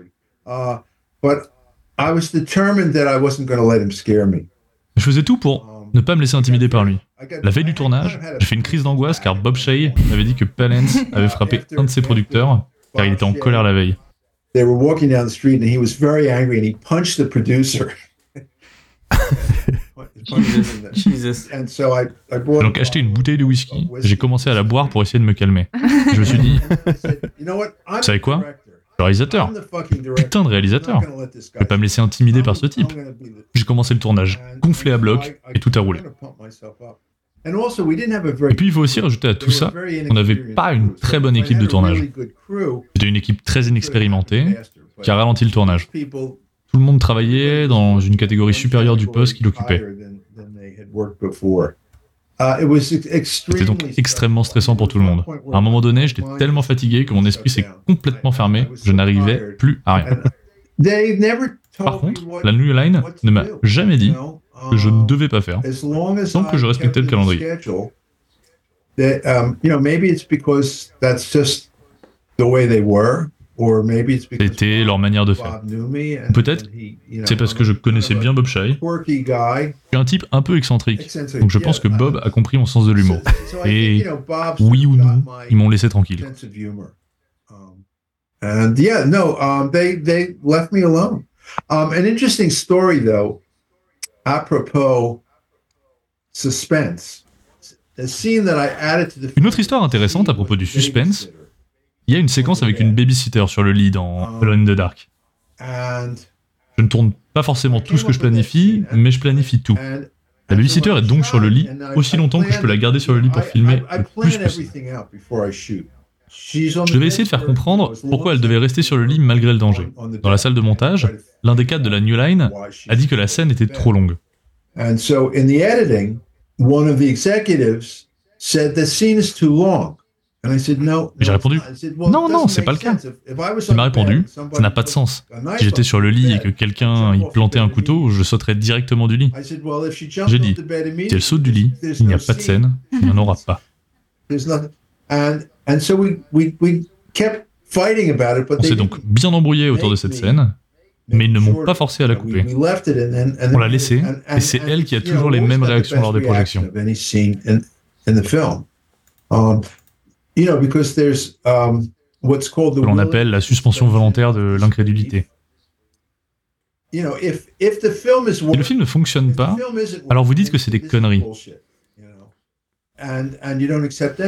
Je faisais tout pour ne pas me laisser intimider par lui. La veille du tournage, j'ai fait une crise d'angoisse car Bob Shea m'avait dit que Palance avait frappé un de ses producteurs car il était en colère la veille. Donc acheté une bouteille de whisky, j'ai commencé à la boire pour essayer de me calmer. Je me suis dit, vous savez quoi? Réalisateur, putain de réalisateur, je vais pas me laisser intimider par ce type. J'ai commencé le tournage, gonflé à bloc, et tout a roulé. Et puis il faut aussi rajouter à tout ça qu'on n'avait pas une très bonne équipe de tournage. C'était une équipe très inexpérimentée qui a ralenti le tournage. Tout le monde travaillait dans une catégorie supérieure du poste qu'il occupait. C'était donc extrêmement stressant pour tout le monde. À un moment donné, j'étais tellement fatigué que mon esprit s'est complètement fermé, je n'arrivais plus à rien. Par contre, la New Line ne m'a jamais dit que je ne devais pas faire, tant que je respectais le calendrier. C'était leur manière de faire. Peut-être c'est parce que je connaissais bien Bob Shy. Je suis un type un peu excentrique, donc je pense que Bob a compris mon sens de l'humour. Et oui ou non, ils m'ont laissé tranquille. And yeah, no, um, they they left me alone. Um, an interesting story, though, apropos suspense. Une autre histoire intéressante à propos du suspense, il y a une séquence avec une babysitter sur le lit dans um, Alone in the Dark. Je ne tourne pas forcément tout ce que je planifie, mais je planifie tout. La babysitter est donc sur le lit aussi longtemps que je peux la garder sur le lit pour filmer le plus possible. Je devais essayer de faire comprendre pourquoi elle devait rester sur le lit malgré le danger. Dans la salle de montage, l'un des cadres de la New Line a dit que la scène était trop longue. J'ai répondu Non, non, c'est pas le cas. Il m'a répondu Ça n'a pas de sens. Si j'étais sur le lit et que quelqu'un y plantait un couteau, je sauterais directement du lit. J'ai dit Si elle saute du lit, il n'y a pas de scène, il n'y en aura pas. On s'est donc bien embrouillé autour de cette scène, mais ils ne m'ont pas forcé à la couper. On l'a laissée, et c'est elle qui a toujours les mêmes réactions lors des projections. Um, que l'on appelle la suspension volontaire de l'incrédulité. Si le film ne fonctionne pas, alors vous dites que c'est des conneries.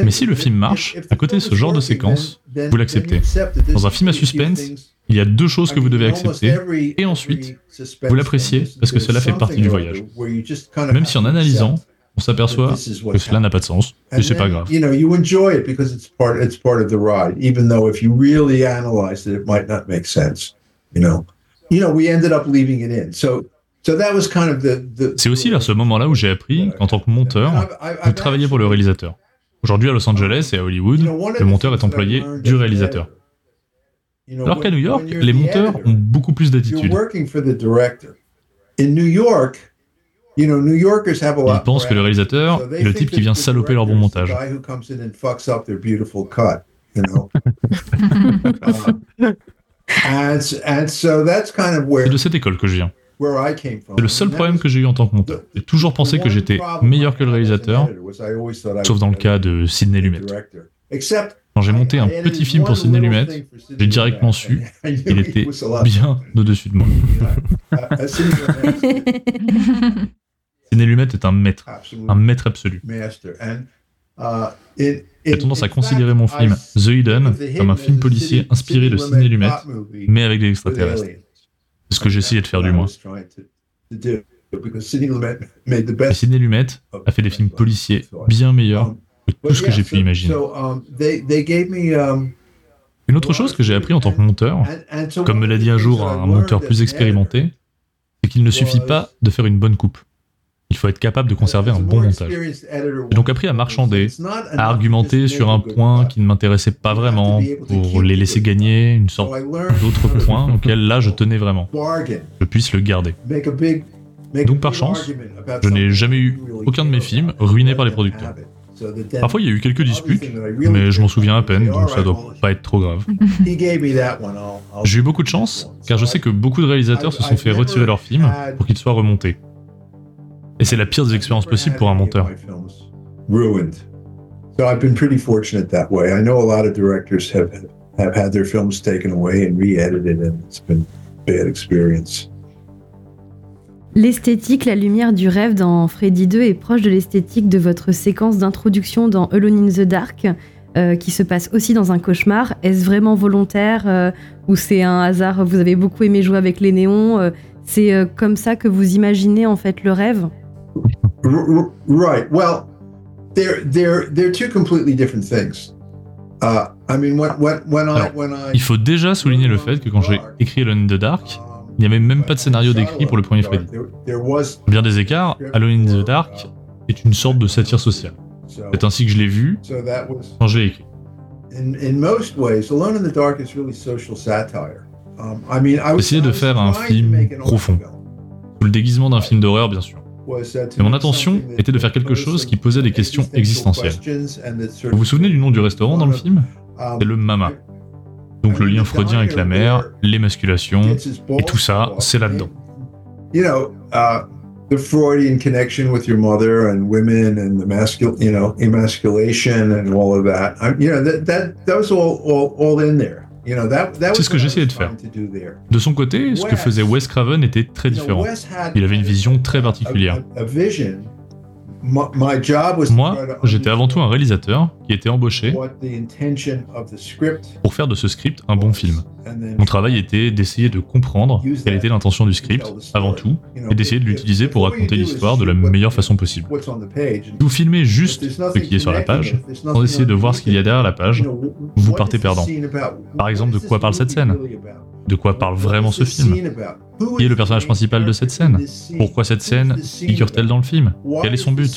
Mais si le film marche, à côté de ce genre de séquence, vous l'acceptez. Dans un film à suspense, il y a deux choses que vous devez accepter, et ensuite, vous l'appréciez parce que cela fait partie du voyage. Même si en analysant, on s'aperçoit que cela n'a pas de sens, et c'est pas grave. You know, we ended up leaving it in. So c'est aussi à ce moment-là où j'ai appris qu'en tant que monteur, vous travaillez pour le réalisateur. Aujourd'hui à Los Angeles et à Hollywood, le monteur est employé du réalisateur. Alors qu'à New York, les monteurs ont beaucoup plus d'attitude. in New York, Ils pensent que le réalisateur est le type qui vient saloper leur bon montage. C'est de cette école que je viens. C'est le seul problème que j'ai eu en tant que monteur. J'ai toujours pensé que j'étais meilleur que le réalisateur, sauf dans le cas de Sidney Lumet. Quand j'ai monté un petit film pour Sidney Lumet, j'ai directement su qu'il était bien au-dessus de moi. Sidney Lumet est un maître, un maître absolu. J'ai tendance à considérer mon film The Hidden comme un film policier inspiré de Sidney Lumet, mais avec des extraterrestres. C'est ce que j'essayais de faire du moins. Et Sidney Lumet a fait des films policiers bien meilleurs que tout ce que j'ai pu imaginer. Une autre chose que j'ai appris en tant que monteur, comme me l'a dit un jour un monteur plus expérimenté, c'est qu'il ne suffit pas de faire une bonne coupe. Il faut être capable de conserver un bon montage. J'ai donc appris à marchander, à argumenter sur un point qui ne m'intéressait pas vraiment, pour les laisser gagner une sorte d'autre point auquel là je tenais vraiment. Je puisse le garder. Donc par chance, je n'ai jamais eu aucun de mes films ruinés par les producteurs. Parfois, il y a eu quelques disputes, mais je m'en souviens à peine, donc ça doit pas être trop grave. J'ai eu beaucoup de chance, car je sais que beaucoup de réalisateurs se sont fait retirer leurs films pour qu'ils soient remontés. Et c'est la pire des expériences possibles pour un monteur. So I've been pretty fortunate that way. I know a lot of directors have have had their films taken away and re-edited, and it's been a bad experience. L'esthétique, la lumière du rêve dans Freddy 2 est proche de l'esthétique de votre séquence d'introduction dans Alone in the Dark, euh, qui se passe aussi dans un cauchemar. Est-ce vraiment volontaire euh, ou c'est un hasard? Vous avez beaucoup aimé jouer avec les néons. Euh, c'est euh, comme ça que vous imaginez en fait le rêve? Right. Well, they're they're they're two completely different things. Uh, I mean, when, when, I, when I, il faut déjà souligner le fait que quand j'ai écrit Alone in the Dark, il n'y avait même pas de scénario décrit pour le premier Freddy. Bien des écarts, Alone in the Dark est une sorte de satire sociale. C'est ainsi que je l'ai vu quand je l'ai écrit. Essayer de faire un film profond, sous le déguisement d'un film d'horreur bien sûr. Mais mon intention était de faire quelque chose qui posait des questions existentielles. Vous vous souvenez du nom du restaurant dans le film? C'est le Mama. Donc le lien freudien avec la mère, l'émasculation, et tout ça, c'est là-dedans. Uh, the Freudian connection with your mother and women and the masculine, you know, emasculation and all of that. You know, that, that, that was all, all, all in there. C'est ce que j'essayais de faire. De son côté, ce que faisait Wes Craven était très différent. Il avait une vision très particulière. Moi, j'étais avant tout un réalisateur qui était embauché pour faire de ce script un bon film. Mon travail était d'essayer de comprendre quelle était l'intention du script, avant tout, et d'essayer de l'utiliser pour raconter l'histoire de la meilleure façon possible. vous filmez juste ce qui est sur la page, sans essayer de voir ce qu'il y a derrière la page, vous partez perdant. Par exemple, de quoi parle cette scène? de quoi parle vraiment ce film? Qui est le personnage principal de cette scène? Pourquoi cette scène figure-t-elle dans le film? Quel est son but?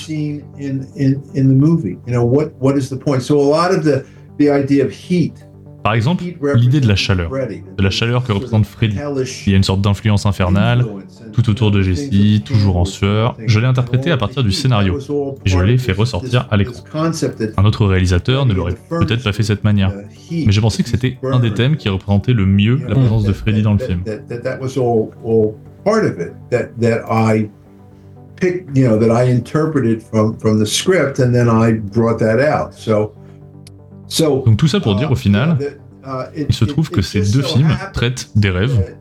Par exemple, l'idée de la chaleur, de la chaleur que représente Freddy. Il y a une sorte d'influence infernale, tout autour de Jessie, toujours en sueur. Je l'ai interprété à partir du scénario, et je l'ai fait ressortir à l'écran. Un autre réalisateur ne l'aurait peut-être pas fait de cette manière, mais j'ai pensé que c'était un des thèmes qui représentait le mieux la présence de Freddy dans le film. you know, that I interpreted from, from the script and then I brought that out. So, donc tout ça pour dire au final, il se trouve que ces deux films traitent des rêves,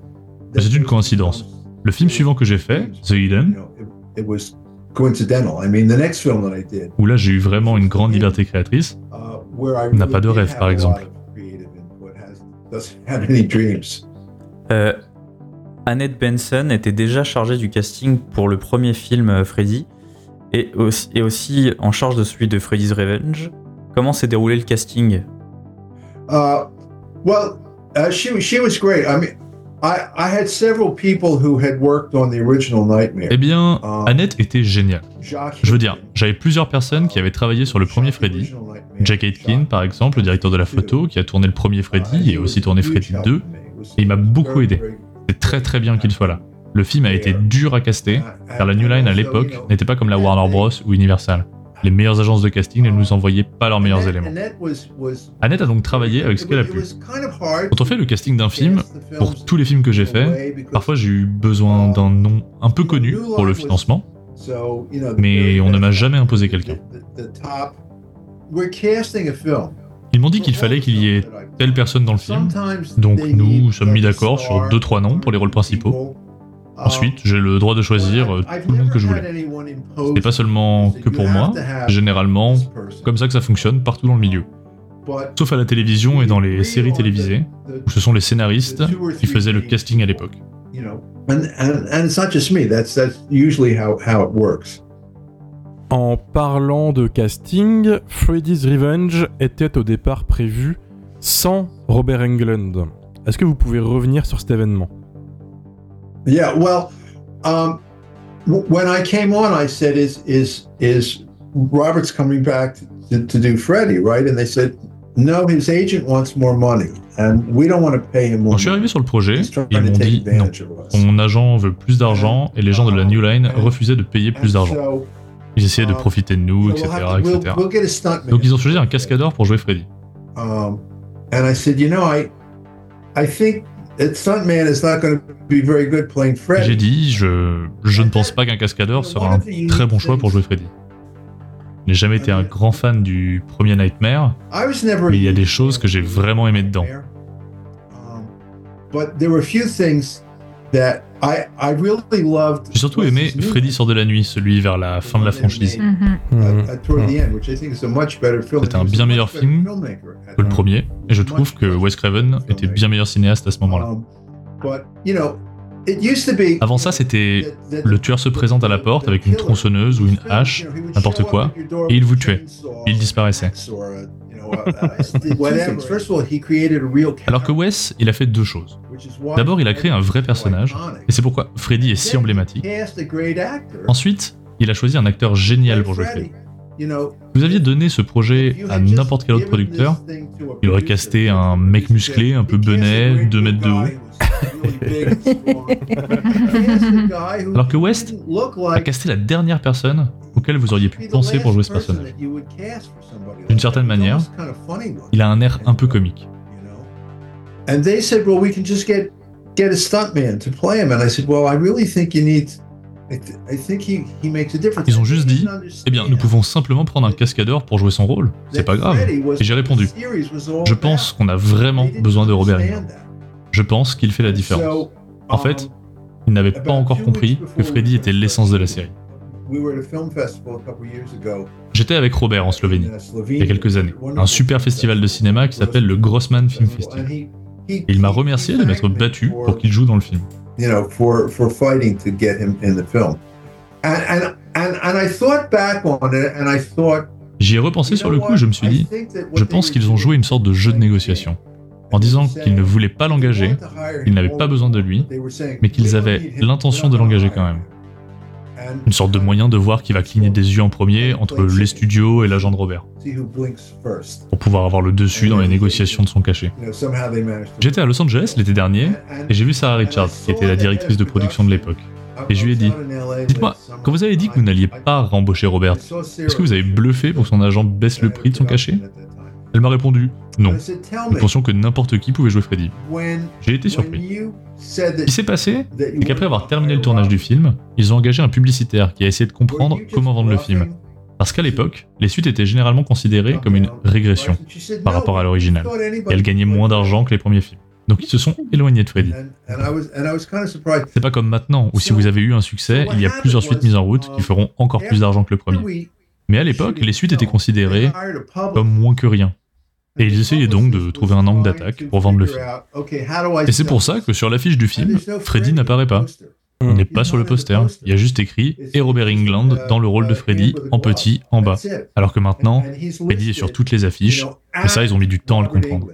mais c'est une coïncidence. Le film suivant que j'ai fait, The Hidden, où là j'ai eu vraiment une grande liberté créatrice, n'a pas de rêve par exemple. Euh, Annette Benson était déjà chargée du casting pour le premier film euh, Freddy et aussi, et aussi en charge de celui de Freddy's Revenge. Comment s'est déroulé le casting uh, Well, uh, she she was great. I mean, I I had several people who had worked on the original Nightmare. Eh bien, um, Annette était géniale. Je veux dire, j'avais plusieurs personnes qui avaient travaillé sur le premier Freddy. Jack Aitken, par exemple, le directeur de la photo, qui a tourné le premier Freddy et aussi tourné Freddy 2, et il m'a beaucoup aidé. C'est très très bien qu'il soit là. Le film a été dur à caster, car la New Line à l'époque n'était pas comme la Warner Bros. ou Universal. Les meilleures agences de casting ne nous envoyaient pas leurs meilleurs éléments. Annette a donc travaillé avec ce qu'elle a pu. Quand on fait le casting d'un film, pour tous les films que j'ai faits, parfois j'ai eu besoin d'un nom un peu connu pour le financement, mais on ne m'a jamais imposé quelqu'un. Ils m'ont dit qu'il fallait qu'il y ait telle personne dans le film, donc nous sommes mis d'accord sur deux trois noms pour les rôles principaux. Ensuite, j'ai le droit de choisir euh, tout le monde que je voulais. Ce pas seulement que pour moi, généralement, comme ça que ça fonctionne partout dans le milieu. Sauf à la télévision et dans les séries télévisées, où ce sont les scénaristes qui faisaient le casting à l'époque. En parlant de casting, Freddy's Revenge était au départ prévu sans Robert Englund. Est-ce que vous pouvez revenir sur cet événement? Yeah, well, um, when I came on, I said, "Is is is Robert's coming back to, to do Freddie, right?" And they said, "No, his agent wants more money, and we don't want to pay him more." Je suis arrivé sur le projet, ils m'ont dit non. Mon agent veut plus d'argent et les gens de la New Line refusaient de payer plus d'argent. Ils essayaient de profiter de nous, etc., etc. Donc ils ont choisi un cascadeur pour jouer Freddy. Um, and I said, you know, I, I think j'ai dit, je, je ne pense pas qu'un cascadeur sera un très bon choix pour jouer Freddy. Je n'ai jamais été un grand fan du premier Nightmare, mais il y a des choses que j'ai vraiment aimées dedans. J'ai surtout aimé Freddy sort de la nuit, celui vers la fin de la franchise. C'était un bien meilleur film que le premier, et je trouve que Wes Craven était bien meilleur cinéaste à ce moment-là. Avant ça, c'était le tueur se présente à la porte avec une tronçonneuse ou une hache, n'importe quoi, et il vous tuait. Il disparaissait. Alors que Wes, il a fait deux choses. D'abord, il a créé un vrai personnage, et c'est pourquoi Freddy est si emblématique. Ensuite, il a choisi un acteur génial pour jouer Freddy. Vous aviez donné ce projet à n'importe quel autre producteur, il aurait casté un mec musclé, un peu benet, 2 mètres de haut. Alors que West a casté la dernière personne auquel vous auriez pu penser pour jouer ce personnage. D'une certaine manière, il a un air un peu comique. Ils ont juste dit, eh bien, nous pouvons simplement prendre un cascadeur pour jouer son rôle. C'est pas grave. Et j'ai répondu, je pense qu'on a vraiment besoin de Robert Englund. Je pense qu'il fait la différence. En fait, il n'avait pas encore compris que Freddy était l'essence de la série. J'étais avec Robert en Slovénie, il y a quelques années, un super festival de cinéma qui s'appelle le Grossman Film Festival. Et il m'a remercié de m'être battu pour qu'il joue dans le film. J'y ai repensé sur le coup, je me suis dit, je pense qu'ils ont joué une sorte de jeu de négociation. en disant qu'ils ne voulaient pas l'engager, qu'ils n'avaient pas besoin de lui, mais qu'ils avaient l'intention de l'engager quand même. Une sorte de moyen de voir qui va cligner des yeux en premier entre les studios et l'agent de Robert, pour pouvoir avoir le dessus dans les négociations de son cachet. J'étais à Los Angeles l'été dernier et j'ai vu Sarah Richards, qui était la directrice de production de l'époque. Et je lui ai dit Dites-moi, quand vous avez dit que vous n'alliez pas rembaucher Robert, est-ce que vous avez bluffé pour que son agent baisse le prix de son cachet? Elle m'a répondu non. Nous pensions que n'importe qui pouvait jouer Freddy. J'ai été surpris. Ce qui s'est passé, c'est qu'après avoir terminé le tournage du film, ils ont engagé un publicitaire qui a essayé de comprendre comment vendre le film. Parce qu'à l'époque, les suites étaient généralement considérées comme une régression par rapport à l'original. Et elles gagnaient moins d'argent que les premiers films. Donc ils se sont éloignés de Freddy. C'est pas comme maintenant, où si vous avez eu un succès, il y a plusieurs suites mises en route qui feront encore plus d'argent que le premier. Mais à l'époque, les suites étaient considérées comme moins que rien. Et ils essayaient donc de trouver un angle d'attaque pour vendre le film. Et c'est pour ça que sur l'affiche du film, Freddy n'apparaît pas. On n'est pas sur le poster, il y a juste écrit et Robert England dans le rôle de Freddy en petit en bas. Alors que maintenant, Freddy est sur toutes les affiches, et ça, ils ont mis du temps à le comprendre.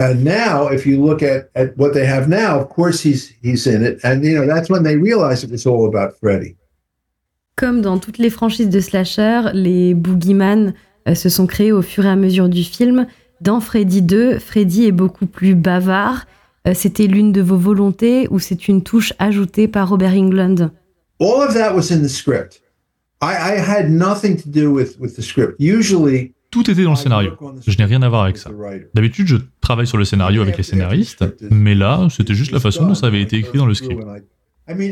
And now, if you look at, at what they have now, of course he's he's in it, and you know that's when they it was all about Freddy. Comme dans toutes les franchises de slasher, les boogeyman euh, se sont créés au fur et à mesure du film. Dans Freddy 2, Freddy est beaucoup plus bavard c'était l'une de vos volontés ou c'est une touche ajoutée par Robert England All of that was in the script. I, I had nothing to do with, with the script. Usually, tout était dans le scénario. Je n'ai rien à voir avec ça. D'habitude, je travaille sur le scénario avec les scénaristes, mais là, c'était juste la façon dont ça avait été écrit dans le script.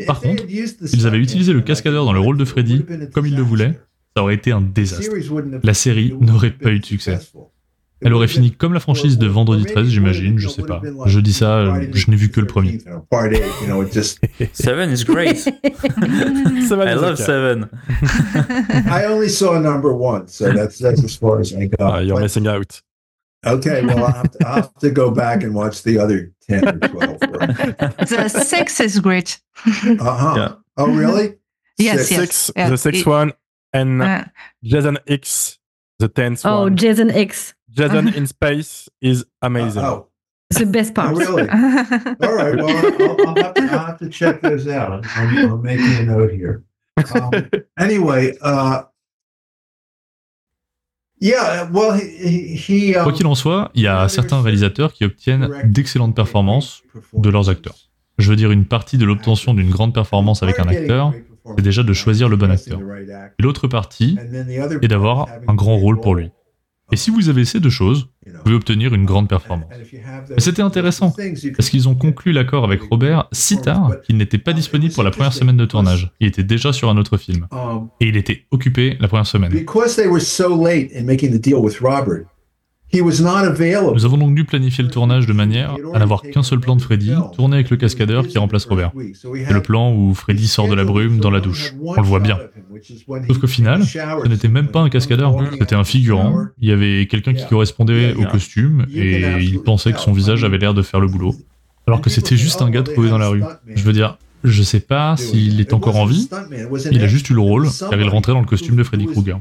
Par contre, s'ils avaient utilisé le cascadeur dans le rôle de Freddy, comme ils le voulaient, ça aurait été un désastre. La série n'aurait pas eu de succès. Elle aurait fini comme la franchise de Vendredi 13, j'imagine, je sais pas. Je dis ça, je n'ai vu que le premier. Seven is great. seven I love Seven. I only saw number one, so that's, that's as far as I got. Uh, you're missing out. Okay, well, I'll have, to, I'll have to go back and watch the other 10 or 12. the six is great. Uh-huh. Yeah. Oh, really? Yes, six. yes. Six, yeah. The sixth one, and uh, Jason X, the tenth oh, one. Oh, Jason X. Jason in space is amazing. Uh, oh. It's the best part. Oh, really? All right. Well, I'll, I'll, have to, I'll, have to, check those out. I'm, I'm making a note here. Um, anyway, uh, Quoi qu'il en soit, il y a certains réalisateurs qui obtiennent d'excellentes performances de leurs acteurs. Je veux dire, une partie de l'obtention d'une grande performance avec un acteur, c'est déjà de choisir le bon acteur. Et l'autre partie est d'avoir un grand rôle pour lui. Et si vous avez ces deux choses, vous pouvez obtenir une grande performance. Mais c'était intéressant, parce qu'ils ont conclu l'accord avec Robert si tard qu'il n'était pas disponible pour la première semaine de tournage. Il était déjà sur un autre film. Et il était occupé la première semaine. Nous avons donc dû planifier le tournage de manière à n'avoir qu'un seul plan de Freddy, tourné avec le cascadeur qui remplace Robert. C'est le plan où Freddy sort de la brume dans la douche. On le voit bien. Sauf qu'au final, ce n'était même pas un cascadeur, c'était un figurant. Il y avait quelqu'un qui correspondait au costume et il pensait que son visage avait l'air de faire le boulot. Alors que c'était juste un gars trouvé dans la rue. Je veux dire, je sais pas s'il est encore en vie. Il a juste eu le rôle, car il rentrait dans le costume de Freddy Krueger.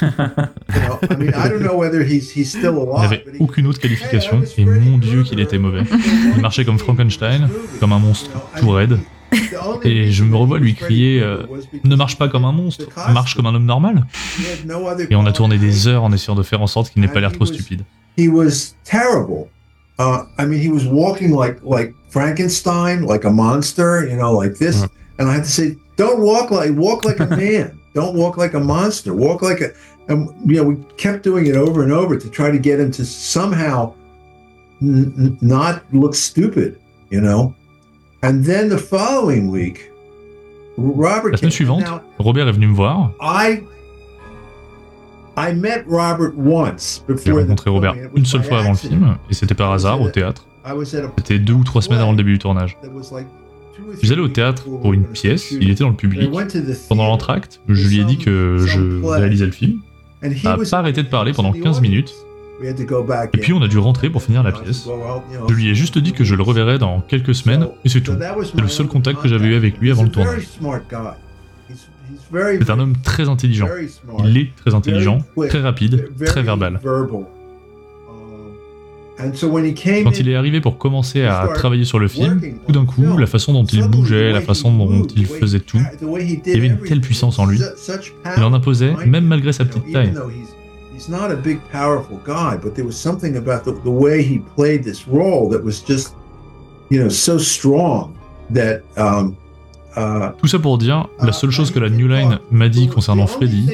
Il n'avait aucune autre qualification, et mon dieu qu'il était mauvais. Il marchait comme Frankenstein, comme un monstre tout raide. Et je me revois lui crier euh, Ne marche pas comme un monstre, marche comme un homme normal. Et on a tourné des heures en essayant de faire en sorte qu'il n'ait pas l'air trop stupide. Uh, I mean, he was walking like like Frankenstein, like a monster, you know, like this. Mm. And I had to say, don't walk like walk like a man. don't walk like a monster. Walk like a. And you know, we kept doing it over and over to try to get him to somehow n- not look stupid, you know. And then the following week, Robert. La semaine suivante, Robert est venu me voir. I J'ai rencontré Robert une seule fois avant le film, et c'était par hasard au théâtre. C'était deux ou trois semaines avant le début du tournage. Je suis allé au théâtre pour une pièce, il était dans le public. Pendant l'entracte, je lui ai dit que je réalisais le film. Il n'a pas arrêté de parler pendant 15 minutes. Et puis on a dû rentrer pour finir la pièce. Je lui ai juste dit que je le reverrais dans quelques semaines, et c'est tout. C'est le seul contact que j'avais eu avec lui avant le tournage. C'est un homme très intelligent. Il est très intelligent, très rapide, très verbal. Quand il est arrivé pour commencer à travailler sur le film, tout d'un coup, la façon dont il bougeait, la façon dont il faisait tout, il y avait une telle puissance en lui. Il en imposait, même malgré sa petite taille. He's not a big, powerful guy, but there was something about the, the way he played this role that was just, you know, so strong that um, Tout ça pour dire, la seule chose que la New Line m'a dit concernant Freddy,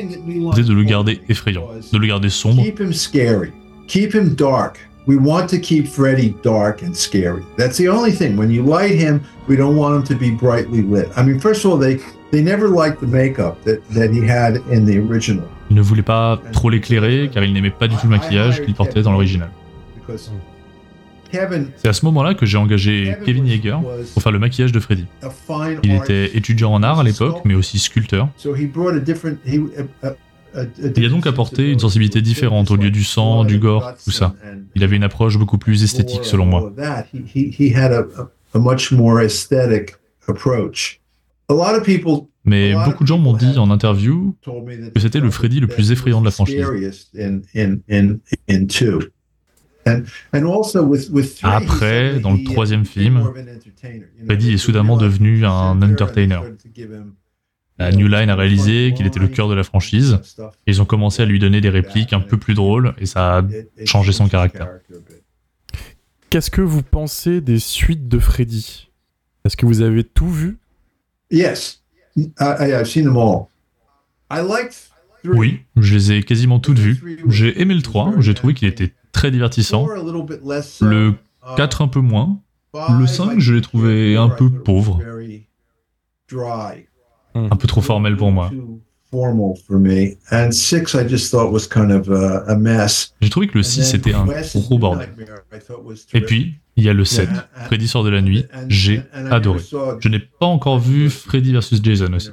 c'était de le garder effrayant, de le garder sombre. Keep him scary. Keep him dark. We want to keep Freddy dark and scary. That's the only thing. When you light him, we don't want him to be brightly lit. I mean, first of all, they they never liked the makeup that, that he had in the original. Il ne voulait pas trop l'éclairer car il n'aimait pas du tout le maquillage qu'il portait dans l'original. C'est à ce moment-là que j'ai engagé Kevin Yeager pour faire le maquillage de Freddy. Il était étudiant en art à l'époque, mais aussi sculpteur. Il a donc apporté une sensibilité différente au lieu du sang, du gore, tout ça. Il avait une approche beaucoup plus esthétique selon moi. Mais beaucoup de gens m'ont dit en interview que c'était le Freddy le plus effrayant de la franchise. Après, dans le troisième film, Freddy est soudainement devenu un entertainer. La New Line a réalisé qu'il était le cœur de la franchise, et ils ont commencé à lui donner des répliques un peu plus drôles, et ça a changé son caractère. Qu'est-ce que vous pensez des suites de Freddy? Est-ce que vous avez tout vu? Yes, I've seen them all. Oui, je les ai quasiment toutes vues. J'ai aimé le 3, j'ai trouvé qu'il était très divertissant. Le 4 un peu moins. Le 5, je l'ai trouvé un peu pauvre. Un peu trop formel pour moi. J'ai trouvé que le 6 était un gros bordel. Et puis, il y a le 7, Freddy sort de la nuit. J'ai adoré. Je n'ai pas encore vu Freddy vs Jason aussi.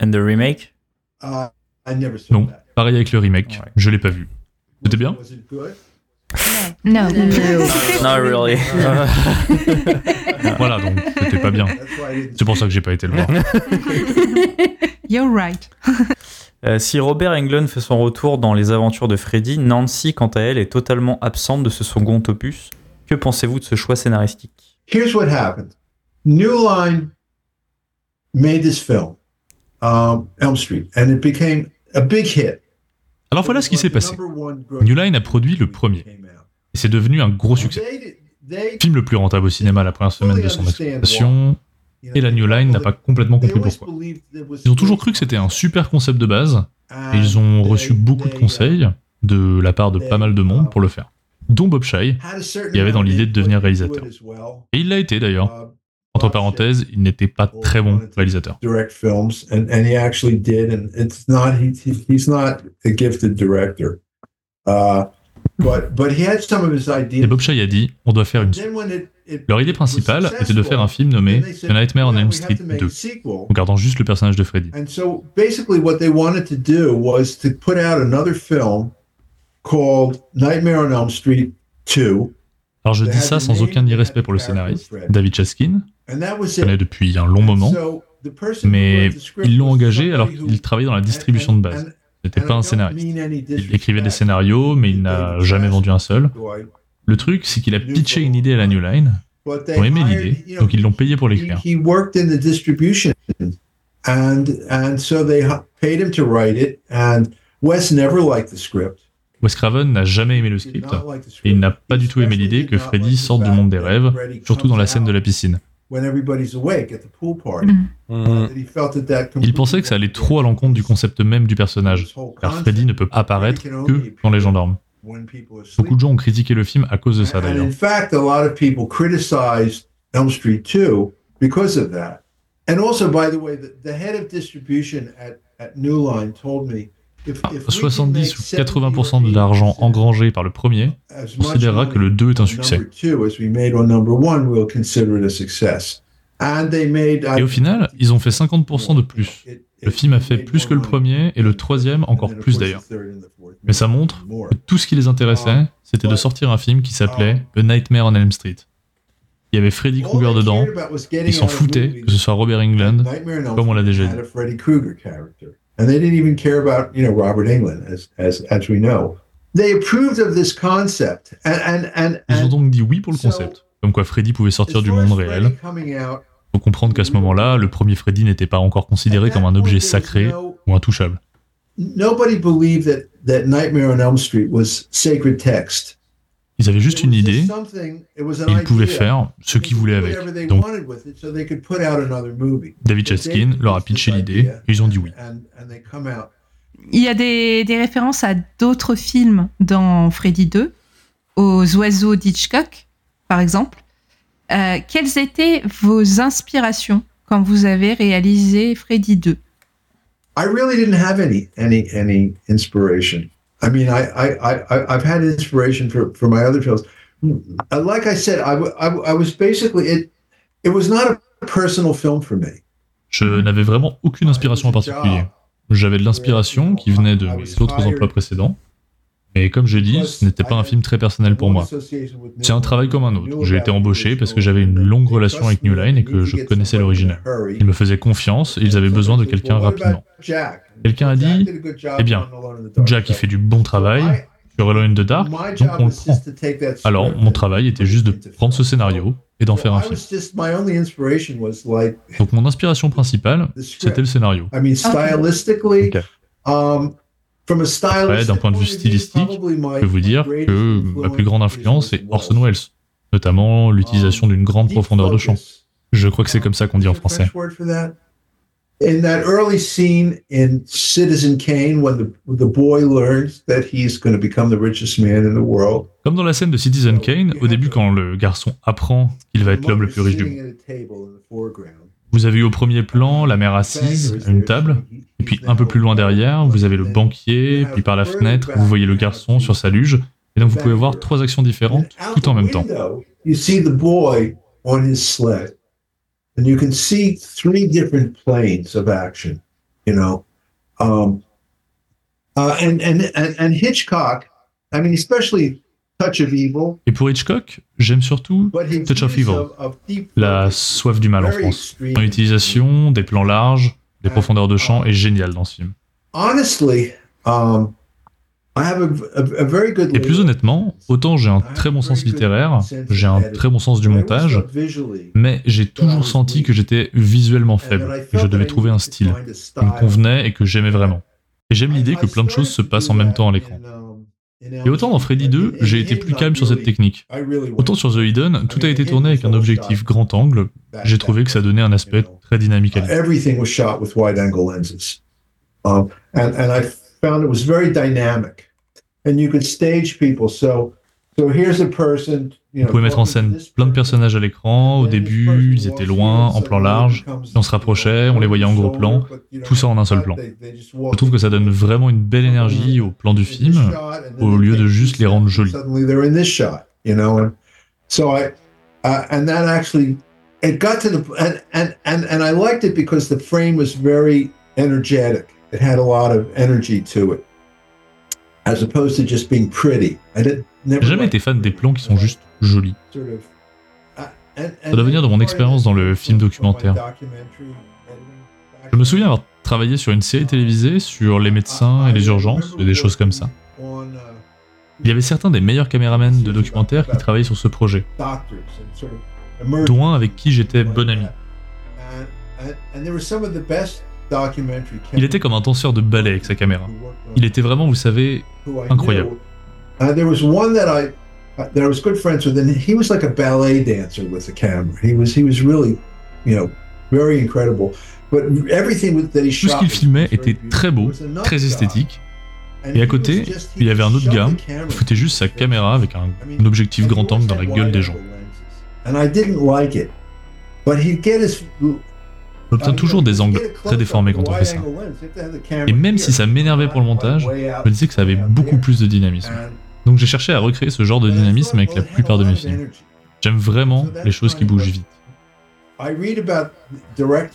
And the remake? Uh, Non, pareil avec le remake. Je l'ai pas vu. C'était bien Non. Not really. voilà, donc c'était pas bien. C'est pour ça que j'ai pas été le voir. You're right. Euh, si Robert Englund fait son retour dans les aventures de Freddy, Nancy, quant à elle, est totalement absente de ce second opus. Que pensez-vous de ce choix scénaristique? Here's what happened. New Line made this film, um, Elm Street, and it became a big hit. Alors voilà ce qui s'est passé. New Line a produit le premier, et c'est devenu un gros succès. Film le plus rentable au cinéma la première semaine de son exploitation, et la New Line n'a pas complètement compris pourquoi. Ils ont toujours cru que c'était un super concept de base, et ils ont reçu beaucoup de conseils de la part de pas mal de monde pour le faire, dont Bob Shai, qui avait dans l'idée de devenir réalisateur. Et il l'a été d'ailleurs. Entre parenthèses, il n'était pas très bon réalisateur. Et Bob Shai a dit, on doit faire une. Leur idée principale était de faire un film nommé The Nightmare on Elm Street 2, en gardant juste le personnage de Freddy. And so basically what they wanted to do was to put out another film called Nightmare on Elm Street 2. Alors je dis ça sans aucun irrespect pour le scénariste, David Chaskin, je connais depuis un long moment, mais ils l'ont engagé alors qu'il travaillait dans la distribution de base. N'était pas un scénariste. Il écrivait des scénarios, mais il n'a jamais vendu un seul. Le truc, c'est qu'il a pitché une idée à la New Line. Ils ont aimé l'idée, donc ils l'ont payé pour l'écrire. Wes Craven n'a jamais aimé le script, et il n'a pas du tout aimé l'idée que Freddy sorte du monde des rêves, surtout dans la scène de la piscine. Il pensait que ça allait trop à l'encontre du concept même du personnage, car Freddy ne peut apparaître que quand les gens dorment. Beaucoup de gens ont critiqué le film à cause de ça d'ailleurs. Elm Street 2 because of that. And also, by the way, the, the head of distribution at, at New Line told me 70 ou 80% de l'argent engrangé par le premier considérera que le 2 est un succès. Et au final, ils ont fait 50% de plus. Le film a fait plus que le premier et le troisième encore plus d'ailleurs. Mais ça montre que tout ce qui les intéressait, c'était de sortir un film qui s'appelait A Nightmare on Elm Street. Il y avait Freddy Krueger dedans, ils s'en foutaient que ce soit Robert Englund, comme on l'a déjà dit. And they didn't even care about you know Robert England as as as we know. They approved of this concept and and and. Ils ont donc dit oui pour le concept, comme quoi Freddy pouvait sortir du monde réel. Faut comprendre qu'à ce moment-là, le premier Freddy n'était pas encore considéré comme un objet sacré ou intouchable. Nobody believed that that Nightmare on Elm Street was sacred text. Ils avaient juste une idée et ils pouvaient faire ce qu'ils voulaient avec. Donc, David Chaskin leur a pitché l'idée et ils ont dit oui. Il y a des, des références à d'autres films dans Freddy 2, aux oiseaux d'Hitchcock, par exemple. Euh, quelles étaient vos inspirations quand vous avez réalisé Freddy 2 I really didn't have any any any inspiration. I mean, I, I, I, I've had inspiration for, for my other films. Uh, like I said, I, I, I was basically, it, it was not a personal film for me. Je n'avais vraiment aucune inspiration en particulier. J'avais de l'inspiration qui venait de mes autres emplois précédents, mais comme je dis, ce n'était pas un film très personnel pour moi. C'est un travail comme un autre. J'ai été embauché parce que j'avais une longue relation avec New Line et que je connaissais l'original. Ils me faisaient confiance et ils avaient besoin de quelqu'un rapidement. Quelqu'un a dit Eh bien, Jack, il fait du bon travail, sur Alone in the Dark, donc on le prend. Alors, mon travail était juste de prendre ce scénario et d'en faire un film. Donc mon inspiration principale, c'était le scénario. Après, d'un point de vue stylistique, je peux vous dire que ma plus grande influence est Orson Welles, notamment l'utilisation d'une grande profondeur de champ. Je crois que c'est comme ça qu'on dit en français. in that early scene in Citizen Kane when the, the boy learns that he's going to become the richest man in the world. Comme dans la scène de Citizen Kane, au début quand le garçon apprend qu'il va être l'homme le plus riche du monde. Vous avez eu au premier plan la mère assise à une table, et puis un peu plus loin derrière, vous avez le banquier, puis par la fenêtre, vous voyez le garçon sur sa luge, et donc vous pouvez voir trois actions différentes tout en même temps. You see the boy on his sled, and you can see three different planes of action, you know. Um, uh, and, and, and, and Hitchcock, I mean, especially Et pour Hitchcock, j'aime surtout Touch of Evil, la soif du mal en France. Son utilisation des plans larges, des profondeurs de champ est géniale dans ce film. Um, Et plus honnêtement, autant j'ai un très bon sens littéraire, j'ai un très bon sens du montage, mais j'ai toujours senti que j'étais visuellement faible, que je devais trouver un style qui me convenait et que j'aimais vraiment. Et j'aime l'idée que plein de choses se passent en même temps à l'écran. Et autant dans Freddy 2, j'ai été plus calme sur cette technique. Autant sur The Hidden, tout a été tourné avec un objectif grand angle. J'ai trouvé que ça donnait un aspect très dynamique à l'image. On pouvait mettre en scène plein de personnages à l'écran. Au début, ils étaient loin, en plan large. On se rapprochait, on les voyait en gros plan. Tout ça en un seul plan. Je trouve que ça donne vraiment une belle énergie au plan du film, au lieu de juste les rendre jolis. and that actually it got to the and, and and and I liked it because the frame was very energetic. It had a lot of energy to it, as opposed to just being pretty. I didn't. J'ai jamais été fan des plans qui sont juste jolis. Ça doit venir de mon expérience dans le film documentaire. Je me souviens avoir travaillé sur une série télévisée sur les médecins et les urgences, et des choses comme ça. Il y avait certains des meilleurs caméramens de documentaires qui travaillaient sur ce projet, dont un avec qui j'étais bon ami. Il était comme un danseur de ballet avec sa caméra. Il était vraiment, vous savez, incroyable. Uh, that I was good friends with, and he was like a ballet dancer with the camera. He was he was really, you know, very incredible. But everything that he shot Tout ce qu'il filmait était très beau, très esthétique. Et à côté, il y avait un autre gars qui foutait juste sa caméra avec un, un objectif grand angle dans la gueule des gens. On obtient toujours des angles très déformés quand on fait ça. Et même si ça m'énervait pour le montage, je me disais que ça avait beaucoup plus de dynamisme. Donc j'ai cherché à recréer ce genre de dynamisme avec la plupart de mes films. J'aime vraiment les choses qui bougent vite.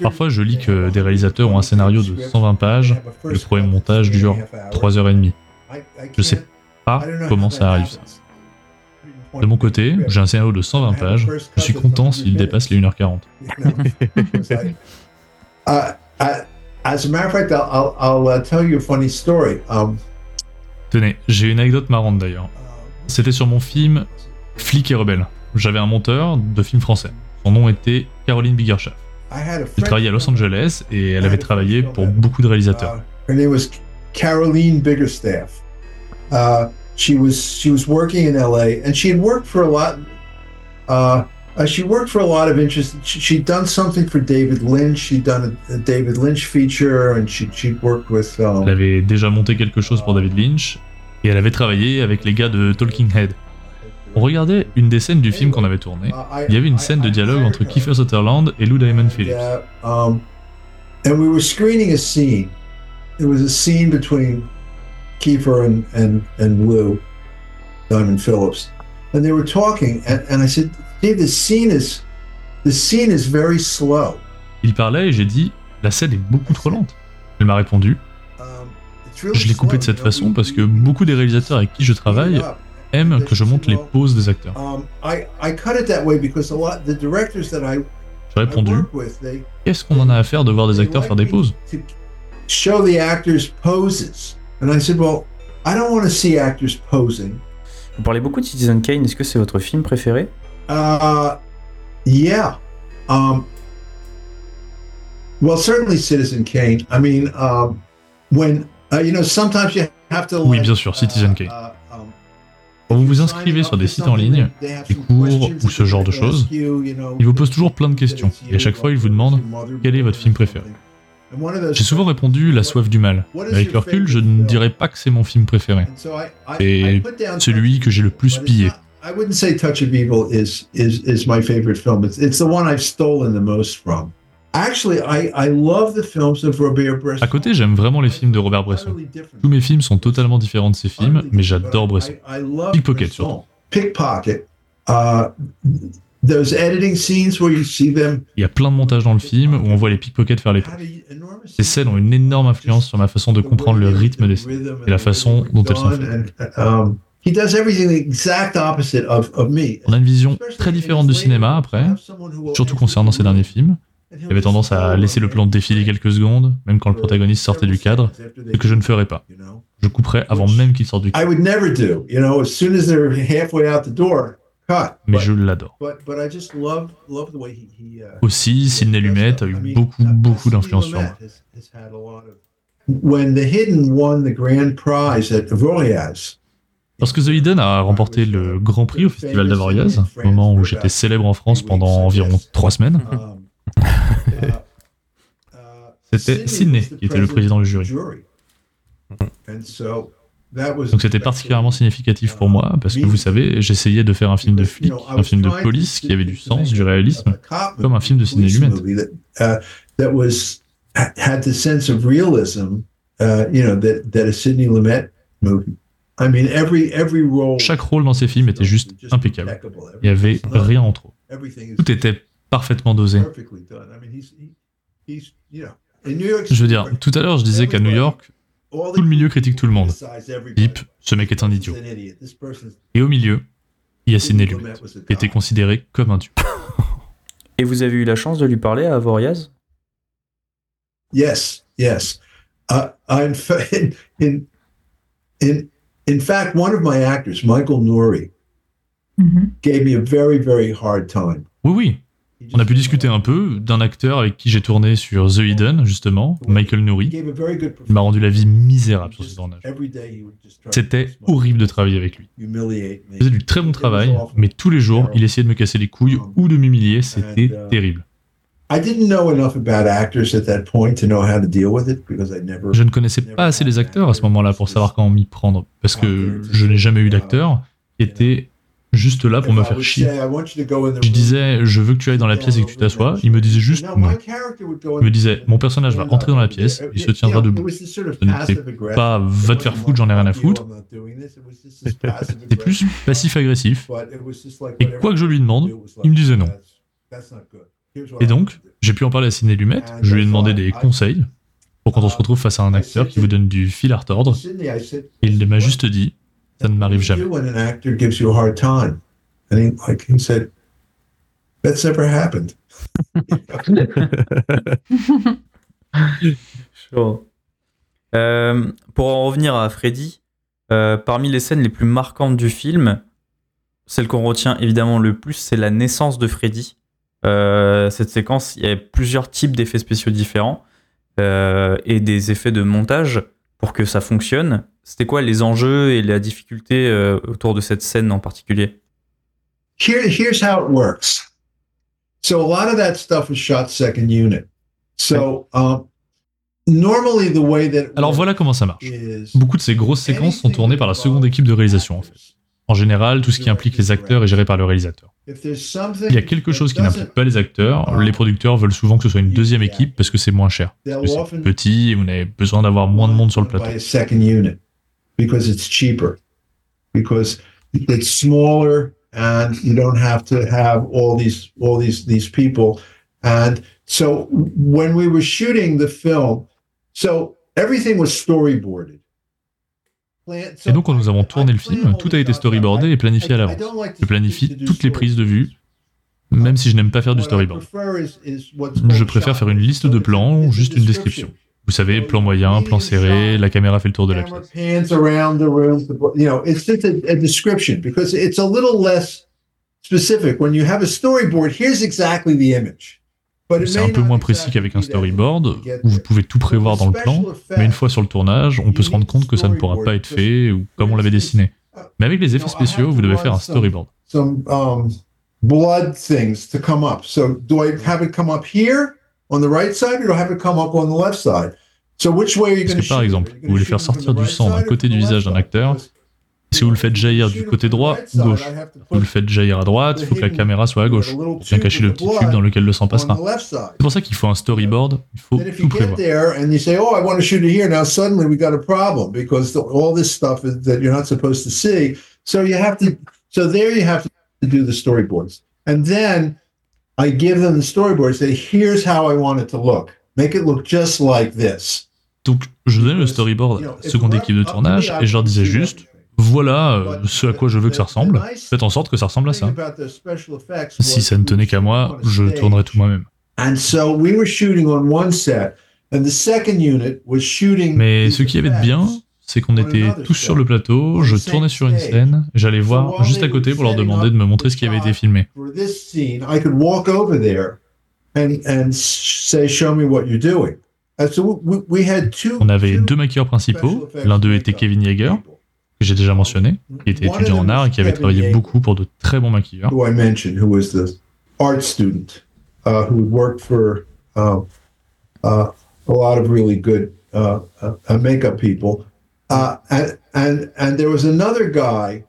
Parfois, je lis que des réalisateurs ont un scénario de 120 pages, le premier montage dure 3h30. Je sais pas comment ça arrive ça. De mon côté, j'ai un scénario de 120 pages, je suis content s'il dépasse les 1h40. Tenez, j'ai une anecdote marrante d'ailleurs. C'était sur mon film Flic et rebelle. J'avais un monteur de film français. Son nom était Caroline Biggerschaft. Elle travaillait à Los Angeles et elle avait travaillé pour beaucoup de réalisateurs. Her name was Caroline Biggerstaff. Uh, she was she was working in LA and she had worked for a lot. Uh, uh, she worked for a lot of interest. She'd done something for David Lynch. She'd done a, a David Lynch feature, and she she worked with. Um, elle avait déjà monté quelque chose pour David Lynch, et elle avait travaillé avec les gars de Talking Head. On regardait une des scènes du film qu'on avait tourné. Il y avait une scène de dialogue entre Kiefer Sutherland et Lou Diamond Phillips. Um, and we were screening a scene. There was a scene between Kiefer and and and Lou Diamond Phillips, and they were talking, and, and I said. The scene is, the scene is very slow. Il parlait et j'ai dit La scène est beaucoup trop lente. Elle m'a répondu um, Je l'ai coupé de cette façon parce que beaucoup des réalisateurs avec qui je travaille aiment que je monte les pauses des acteurs. Um, j'ai répondu Qu'est-ce qu'on en a à faire de voir des acteurs faire des pauses Show the actors poses. And I said, well, I don't want to see actors posing. Vous parlez beaucoup de Citizen Kane. Est-ce que c'est votre film préféré? Uh, yeah. Um, well, certainly Citizen Kane. I mean, um, when uh, you know, sometimes you have to. Oui, bien sûr, Citizen Kane. Uh, Quand vous vous inscrivez sur des sites en ligne, des cours ou ce genre de choses, ils vous posent toujours plein de questions, et à chaque fois ils vous demandent quel est votre film préféré. J'ai souvent répondu La soif du mal, mais avec le recul, je ne dirais pas que c'est mon film préféré. C'est celui que j'ai le plus pillé. À côté, j'aime vraiment les films de Robert Bresson. Tous mes films sont totalement différents de ces films, mais j'adore Bresson. Pickpocket surtout. Pickpocket. Uh, those editing scenes where you see them. Il y a plein de montages dans le film où on voit les pickpockets faire les trucs. Ces scènes ont une énorme influence sur ma façon de comprendre le rythme des scènes et la façon dont elles sont faites. He does everything the exact opposite of, of me. On a une vision très différente du cinéma après, surtout concernant ces derniers films. Il avait tendance à laisser le plan défiler quelques secondes, même quand le protagoniste sortait du cadre, ce que je ne ferais pas. Je couperais avant même qu'il sorte du cadre. Mais je l'adore. Aussi, Sidney Lumet a eu beaucoup, beaucoup d'influence sur moi. Lorsque The Hidden a remporté le Grand Prix au Festival d'Avoriaz, moment où j'étais célèbre en France pendant environ trois semaines, C'était Sydney qui était le président du jury. Donc c'était particulièrement significatif pour moi parce que vous savez, j'essayais de faire un film de flic, un film de police qui avait du sens, du réalisme, comme un film de Sidney Lumet. Chaque rôle dans ces films était juste impeccable. Il n'y avait rien en trop. Tout était parfaitement dosé. Je veux dire, tout à l'heure, je disais qu'à New York, tout le milieu critique tout le monde. Deep, ce mec est un idiot. Et au milieu, il y a Sidney Lumet, qui était considéré comme un dieu. Et vous avez eu la chance de lui parler à Avoriaz? Yes, yes. Uh, in, in, in, in fact, one of my actors, Michael Nouri, mm-hmm. gave me a very, very hard time. Oui, oui. On a pu discuter un peu d'un acteur avec qui j'ai tourné sur The Hidden, justement, Michael Nouri. Il m'a rendu la vie misérable sur ce tournage. C'était horrible de travailler avec lui. Il faisait du très bon travail, mais tous les jours, il essayait de me casser les couilles ou de m'humilier, c'était uh, terrible. Je ne connaissais pas assez les acteurs à ce moment-là pour savoir comment m'y prendre, parce que je n'ai jamais eu d'acteur qui était juste là pour me faire chier. Je disais, je veux que tu ailles dans la pièce et que tu t'assoies. Il me disait juste non. Il me disait, mon personnage va entrer dans la pièce, il se tiendra debout. Ce n'était pas va te faire foutre, j'en ai rien à foutre. C'était plus passif-agressif. Et quoi que je lui demande, il me disait non. Et donc, j'ai pu en parler à Sidney Lumet, je lui ai demandé des conseils pour quand on se retrouve face à un acteur qui vous donne du fil à retordre. Et il m'a juste dit, ça ne m'arrive jamais. When an actor gives you a hard time, and he, like he said, that's never happened. sure. Euh, pour en revenir à Freddy, euh, parmi les scènes les plus marquantes du film, celle qu'on retient évidemment le plus, c'est la naissance de Freddy. Euh, cette séquence, il y a plusieurs types d'effets spéciaux différents euh, et des effets de montage pour que ça fonctionne. C'était quoi les enjeux et la difficulté euh, autour de cette scène en particulier? Here, Here's how it works. So a lot of that stuff was shot second unit. So um, normally the way that Alors voilà comment ça marche. Beaucoup de ces grosses séquences sont tournées par la seconde équipe de réalisation en fait. En général, tout ce qui implique les acteurs est géré par le réalisateur. Il y a quelque chose qui n'implique pas les acteurs, les producteurs veulent souvent que ce soit une deuxième équipe parce que c'est moins cher. C'est petit et vous avez besoin d'avoir moins de monde sur le plateau. And so when we were shooting the film, so everything was. Et donc, quand nous avons tourné le film, tout a été storyboardé et planifié à l'avance. Je planifie toutes les prises de vue, même si je n'aime pas faire du storyboard. Je préfère faire une liste de plans ou juste une description. Vous savez, plan moyen, plan serré, la caméra fait le tour de la pièce. C'est un peu moins précis qu'avec un storyboard, où vous pouvez tout prévoir dans le plan, mais une fois sur le tournage, on peut se rendre compte que ça ne pourra pas être fait ou comme on l'avait dessiné. Mais avec les effets spéciaux, vous devez faire un storyboard. Um, blood things to come up. So do I have it come up here on the right side or do I have it come up on the left side? So which way are you going to Par exemple, vous voulez faire sortir du sang d'un côté du visage d'un acteur, si vous le faites jaillir du côté droit ou gauche, vous le faites jaillir à droite, il faut que la caméra soit à gauche, pour bien cacher le petit tube dans lequel le sang passera. C'est pour ça qu'il faut un storyboard, il faut tout prévoir. And then I give them the storyboard, say, here's how I want it to look. Make it look just like this. Donc, je donnais le storyboard à la seconde équipe de tournage et je leur disais juste, voilà euh, ce à quoi je veux que ça ressemble, faites en sorte que ça ressemble à ça. Si ça ne tenait qu'à moi, je tournerais tout moi-même. Mais ce qui avait de bien, c'est qu'on était tous sur le plateau, je tournais sur une scène, j'allais voir juste à côté pour leur demander de me montrer ce qui avait été filmé. On avait deux maquilleurs principaux, l'un d'eux était Kevin Yeager, que j'ai déjà mentionné, qui était étudiant en art et qui avait travaillé beaucoup pour de très bons maquilleurs. art student uh, who worked for uh, uh, a lot of really good uh, uh, makeup people. Uh, and, and there was another guy,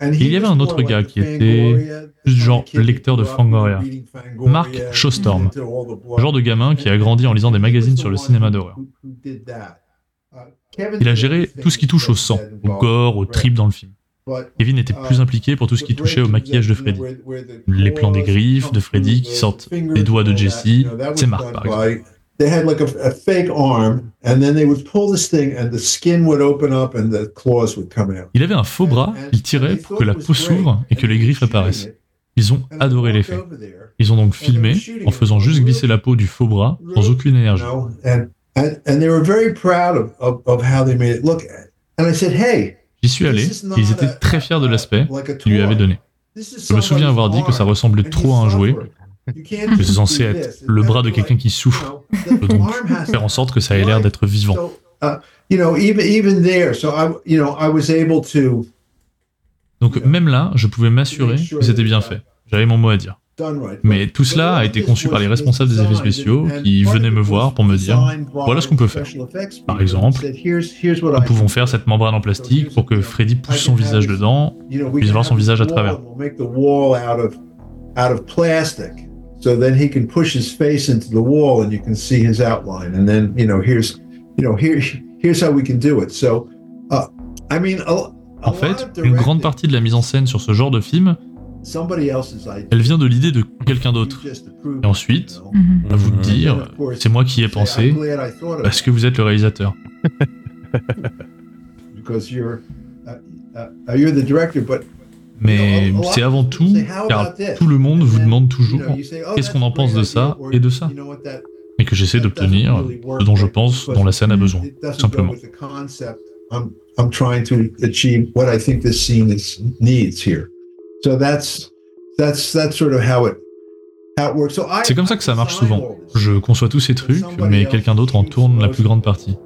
il y avait un autre gars qui était genre lecteur de Fangoria, Mark Showstorm, genre de gamin qui a grandi en lisant des magazines sur le cinéma d'horreur. Il a géré tout ce qui touche au sang, au gore, aux tripes dans le film. Kevin était plus impliqué pour tout ce qui touchait au maquillage de Freddy. Les plans des griffes de Freddy qui sortent des doigts de Jesse, c'est Mark par exemple. Il avait un faux bras, il tirait pour que la peau s'ouvre et que les griffes apparaissent. Ils ont adoré l'effet. Ils ont donc filmé en faisant juste glisser la peau du faux bras sans aucune énergie. J'y suis allé et ils étaient très fiers de l'aspect qu'il lui avait donné. Je me souviens avoir dit que ça ressemblait trop à un jouet, que c'est censé être le bras de quelqu'un qui souffre. donc faire en sorte que ça ait l'air d'être vivant. Donc même là, je pouvais m'assurer que c'était bien fait. J'avais mon mot à dire. Mais tout cela a été conçu par les responsables des effets spéciaux qui venaient me voir pour me dire voilà ce qu'on peut faire. Par exemple, nous pouvons faire cette membrane en plastique pour que Freddy pousse son visage dedans, puisse voir son visage à travers. So then he can push his face into the wall and you can see his outline. And then, you know, here's, you know, here, here's how we can do it. So, uh, I mean, en fait, une grande partie de la mise en scène sur ce genre de film, elle vient de l'idée de quelqu'un d'autre. Et ensuite, à vous de dire, c'est moi qui ai pensé, parce que vous êtes le réalisateur. Mais c'est avant tout, car tout le monde vous demande toujours qu'est-ce qu'on en pense de ça et de ça. Et que j'essaie d'obtenir ce dont je pense, dont la scène a besoin, C'est comme ça que ça marche souvent. Je conçois tous ces trucs, mais quelqu'un d'autre en tourne la plus grande partie.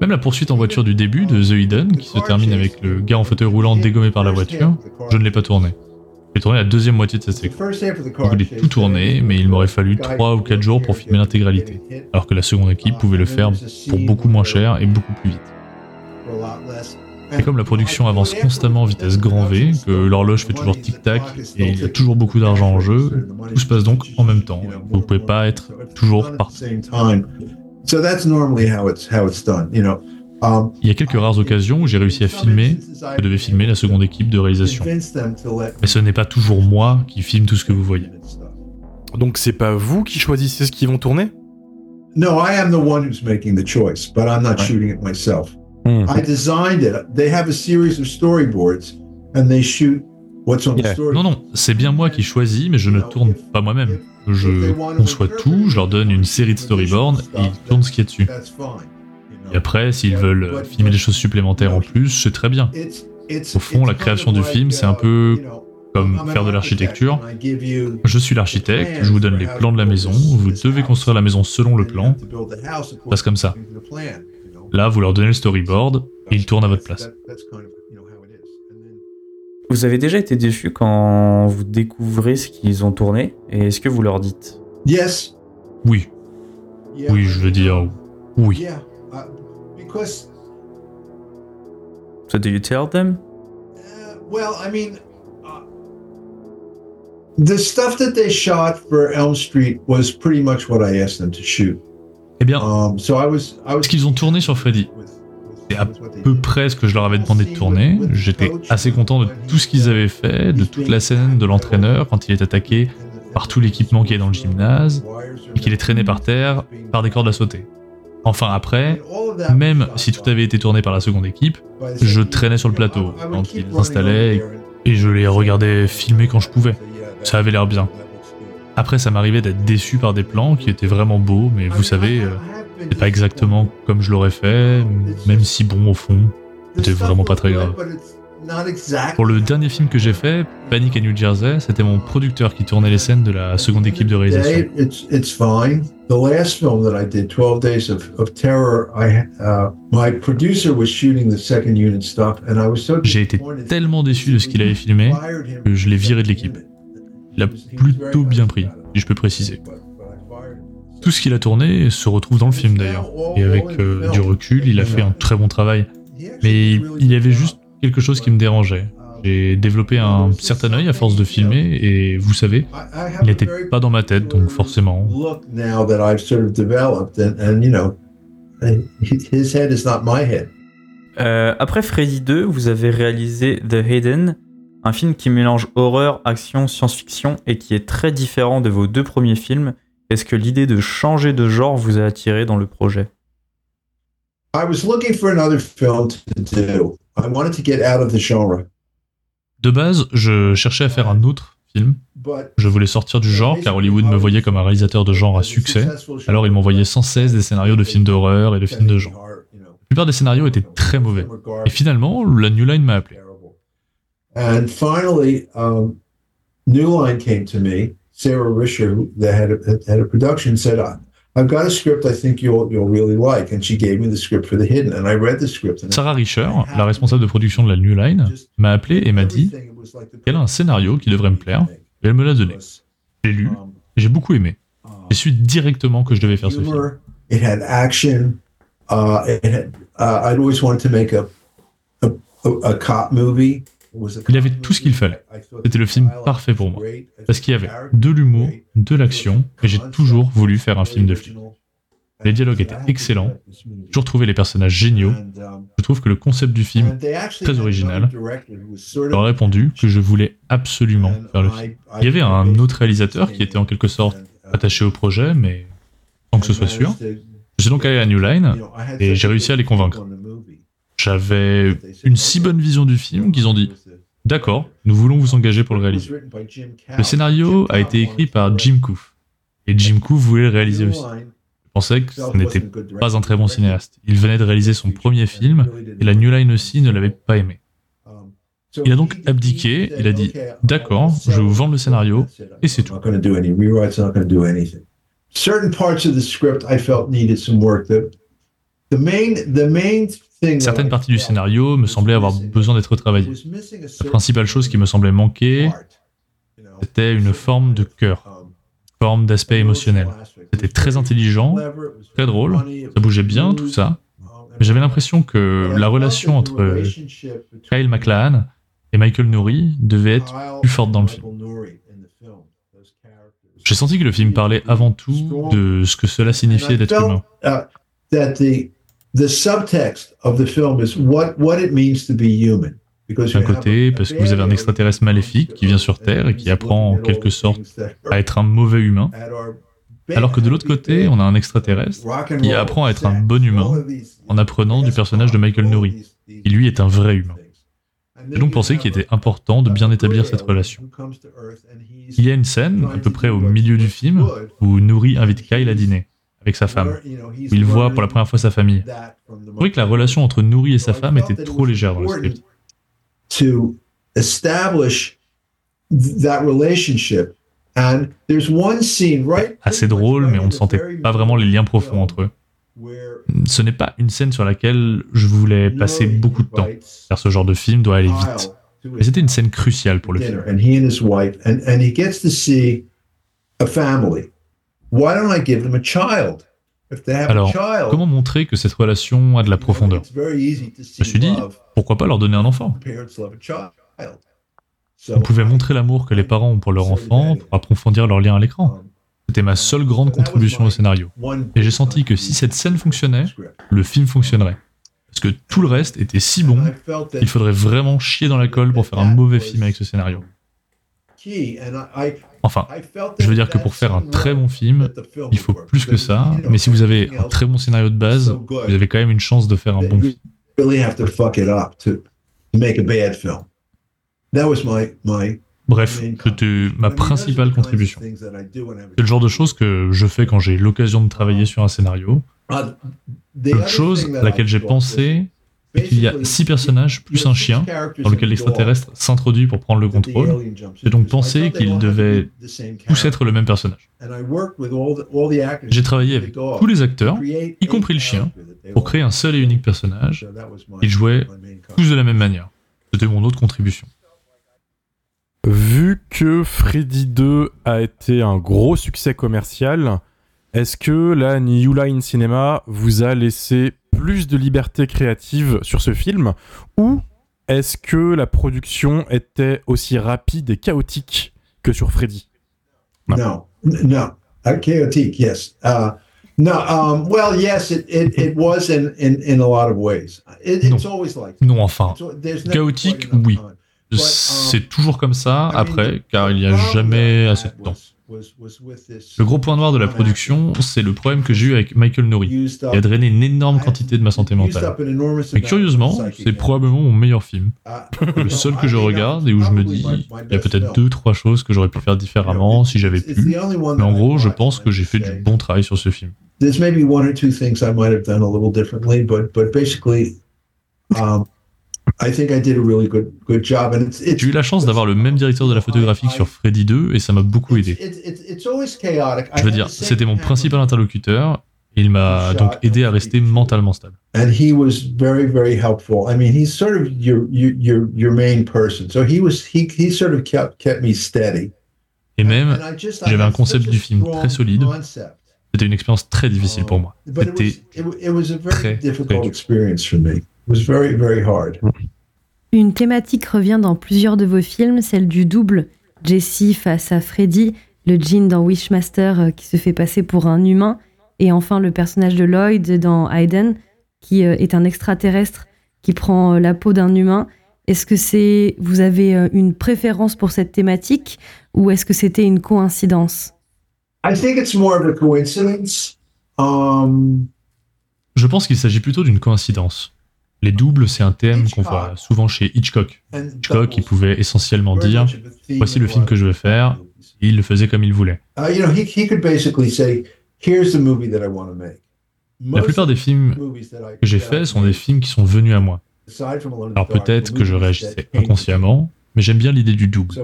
Même la poursuite en voiture du début de The Hidden, qui se termine avec le gars en fauteuil roulant dégommé par la voiture, je ne l'ai pas tourné. J'ai tourné la deuxième moitié de cette séquence. Je voulais tout tourner, mais il m'aurait fallu 3 ou 4 jours pour filmer l'intégralité, alors que la seconde équipe pouvait le faire pour beaucoup moins cher et beaucoup plus vite. Et comme la production avance constamment en vitesse grand V, que l'horloge fait toujours tic-tac et il y a toujours beaucoup d'argent en jeu, tout se passe donc en même temps. Vous ne pouvez pas être toujours partout. Um, il y a quelques rares occasions où j'ai réussi à filmer, je devais filmer la seconde équipe de réalisation. Mais ce n'est pas toujours moi qui filme tout ce que vous voyez. Donc c'est pas vous qui choisissez ce qu'ils vont tourner? No, I am the one who's making the choice, but I'm not shooting it myself. I designed it. They have a series of storyboards and they shoot what's on the story. Non, non, c'est bien moi qui choisis, mais je ne tourne pas moi-même. Je conçois tout, je leur donne une série de storyboards et ils tournent ce qu'il y a dessus. Et après, s'ils veulent filmer des choses supplémentaires en plus, c'est très bien. Au fond, la création du film, c'est un peu comme faire de l'architecture. Je suis l'architecte, je vous donne les plans de la maison, vous devez construire la maison selon le plan. Passe comme ça. Là, vous leur donnez le storyboard et ils tournent à votre place. Vous avez déjà été déçu quand vous découvrez ce qu'ils ont tourné et est-ce que vous leur dites? Yes. Oui. Oui, je veux dire oui. So do you tell them? Uh, well, I mean, uh, the stuff that they shot for Elm Street was pretty much what I asked them to shoot. Eh bien, was ce qu'ils ont tourné sur Freddy, c'est à peu près ce que je leur avais demandé de tourner. J'étais assez content de tout ce qu'ils avaient fait, de toute la scène de l'entraîneur quand il est attaqué par tout l'équipement qui est dans le gymnase et qu'il est traîné par terre par des cordes à sauter. Enfin après, même si tout avait été tourné par la seconde équipe, je traînais sur le plateau quand ils s'installaient et je les regardais filmer quand je pouvais. Ça avait l'air bien. Après, ça m'arrivait d'être déçu par des plans qui étaient vraiment beaux, mais vous savez, euh, c'est pas exactement comme je l'aurais fait, même si bon, au fond, c'était vraiment pas très grave. Pour le dernier film que j'ai fait, Panic à New Jersey, c'était mon producteur qui tournait les scènes de la seconde équipe de réalisation. J'ai été tellement déçu de ce qu'il avait filmé que je l'ai viré de l'équipe. Il a plutôt bien pris, si je peux préciser. Tout ce qu'il a tourné se retrouve dans le film d'ailleurs. Et avec euh, du recul, il a fait un très bon travail. Mais il y avait juste quelque chose qui me dérangeait. J'ai développé un certain œil à force de filmer et vous savez, il n'était pas dans ma tête, donc forcément. Euh, après Freddy 2, vous avez réalisé The Hidden, un film qui mélange horreur, action, science-fiction et qui est très différent de vos deux premiers films. Est-ce que l'idée de changer de genre vous a attiré dans le projet? I was looking for another film to do. I wanted to get out of the genre. De base, je cherchais à faire un autre film. Je voulais sortir du genre car Hollywood me voyait comme un réalisateur de genre à succès. Alors ils m'envoyaient sans cesse des scénarios de films d'horreur et de films de genre. La plupart des scénarios étaient très mauvais. Et finalement, la New Line m'a appelé. And finally, um, New Line came to me. Sarah Risher, the head of, head of production, said, I've got a script I think you'll, really like. And she gave me the script for The Hidden. And I read the script. Sarah Richer, la responsable de production de la New Line, m'a appelé et m'a dit qu'elle a un scénario qui devrait me plaire. Et elle me l'a donné. J'ai lu, j'ai beaucoup aimé. J'ai su directement que je devais faire ce film. It had action. Uh, it had, uh, I'd always wanted to make a, a, a cop movie. Il avait tout ce qu'il fallait. C'était le film parfait pour moi. Parce qu'il y avait de l'humour, de l'action, et j'ai toujours voulu faire un film de flic. Les dialogues étaient excellents, j'ai toujours trouvé les personnages géniaux. Je trouve que le concept du film très original. Leur ai répondu que je voulais absolument faire le film. Il y avait un autre réalisateur qui était en quelque sorte attaché au projet, mais sans que ce soit sûr. Je suis donc allé à New Line et j'ai réussi à les convaincre. J'avais une si bonne vision du film qu'ils ont dit D'accord, nous voulons vous engager pour le réaliser. Le scénario a été écrit par Jim Coof. Et Jim Coof voulait le réaliser aussi. Je pensais que ce n'était pas un très bon cinéaste. Il venait de réaliser son premier film et la New Line aussi ne l'avait pas aimé. Il a donc abdiqué, il a dit D'accord, je vais vous vendre le scénario et c'est tout. Certaines parties du scénario me semblaient avoir besoin d'être retravaillées. La principale chose qui me semblait manquer, c'était une forme de cœur, une forme d'aspect émotionnel. C'était très intelligent, très drôle, ça bougeait bien, tout ça. Mais j'avais l'impression que la relation entre Kyle MacLachlan et Michael Nouri devait être plus forte dans le film. J'ai senti que le film parlait avant tout de ce que cela signifiait d'être humain. D'un côté, parce que vous avez un extraterrestre maléfique qui vient sur Terre et qui apprend en quelque sorte à être un mauvais humain, alors que de l'autre côté, on a un extraterrestre qui apprend à être un bon humain en apprenant du personnage de Michael Nouri, qui lui est un vrai humain. J'ai donc pensé qu'il était important de bien établir cette relation. Il y a une scène, à peu près au milieu du film, où Nouri invite Kyle à dîner avec sa femme, où il voit pour la première fois sa famille. Je trouvais que la relation entre Nouri et sa femme était trop légère dans le script. Assez drôle, mais on ne sentait pas vraiment les liens profonds entre eux. Ce n'est pas une scène sur laquelle je voulais passer beaucoup de temps, car ce genre de film doit aller vite. Mais c'était une scène cruciale pour le film. Alors, comment montrer que cette relation a de la profondeur? Je me suis dit, pourquoi pas leur donner un enfant? On pouvait montrer l'amour que les parents ont pour leur enfant pour approfondir leur lien à l'écran. C'était ma seule grande contribution au scénario. Et j'ai senti que si cette scène fonctionnait, le film fonctionnerait. Parce que tout le reste était si bon, il faudrait vraiment chier dans la colle pour faire un mauvais film avec ce scénario. Enfin, je veux dire que pour faire un très bon film, il faut plus que ça, mais si vous avez un très bon scénario de base, vous avez quand même une chance de faire un bon film. Bref, c'était ma principale contribution. C'est le genre de choses que je fais quand j'ai l'occasion de travailler sur un scénario. L'autre chose à laquelle j'ai pensé, qu'il y a six personnages plus un chien dans lequel l'extraterrestre s'introduit pour prendre le contrôle. J'ai donc pensé qu'ils devaient tous être le même personnage. J'ai travaillé avec tous les acteurs, y compris le chien, pour créer un seul et unique personnage. Ils jouaient tous de la même manière. C'était mon autre contribution. Vu que Freddy 2 a été un gros succès commercial, est-ce que la New Line Cinema vous a laissé plus de liberté créative sur ce film ou est-ce que la production était aussi rapide et chaotique que sur Freddy? Non, non, uh, chaotique, yes. Uh, no, um, well, yes, it, it, it was in, in, in a lot of ways. It, it's non. always like non, enfin, chaotique, oui. C'est um, toujours comme ça après, car il n'y a jamais assez de temps. Le gros point noir de la production, c'est le problème que j'ai eu avec Michael Nouri, qui a drainé une énorme quantité de ma santé mentale. Mais curieusement, c'est probablement mon meilleur film. Le seul que je regarde et où je me dis, il y a peut-être deux, trois choses que j'aurais pu faire différemment si j'avais pu. Mais en gros, je pense que j'ai fait du bon travail sur ce film. J'ai eu la chance d'avoir le même directeur de la photographie sur Freddy 2 et ça m'a beaucoup aidé. Je veux dire, c'était mon principal interlocuteur et il m'a donc aidé à rester mentalement stable. Et même, j'avais un concept du film très solide. C'était une expérience très difficile pour moi. C'était très, très dur. Une thématique revient dans plusieurs de vos films, celle du double, Jesse face à Freddy, le Jean dans Wishmaster euh, qui se fait passer pour un humain, et enfin le personnage de Lloyd dans Hayden, qui euh, est un extraterrestre qui prend euh, la peau d'un humain. Est-ce que c'est vous avez une préférence pour cette thématique ou est-ce que c'était une coïncidence? Um, Je pense qu'il s'agit plutôt d'une coïncidence. Les doubles, c'est un thème qu'on voit souvent chez Hitchcock. Hitchcock, il pouvait essentiellement dire Voici le film que je veux faire. il le faisait comme il voulait. La plupart des films que j'ai faits sont des films qui sont venus à moi. Alors peut-être que je réagissais inconsciemment, mais j'aime bien l'idée du double.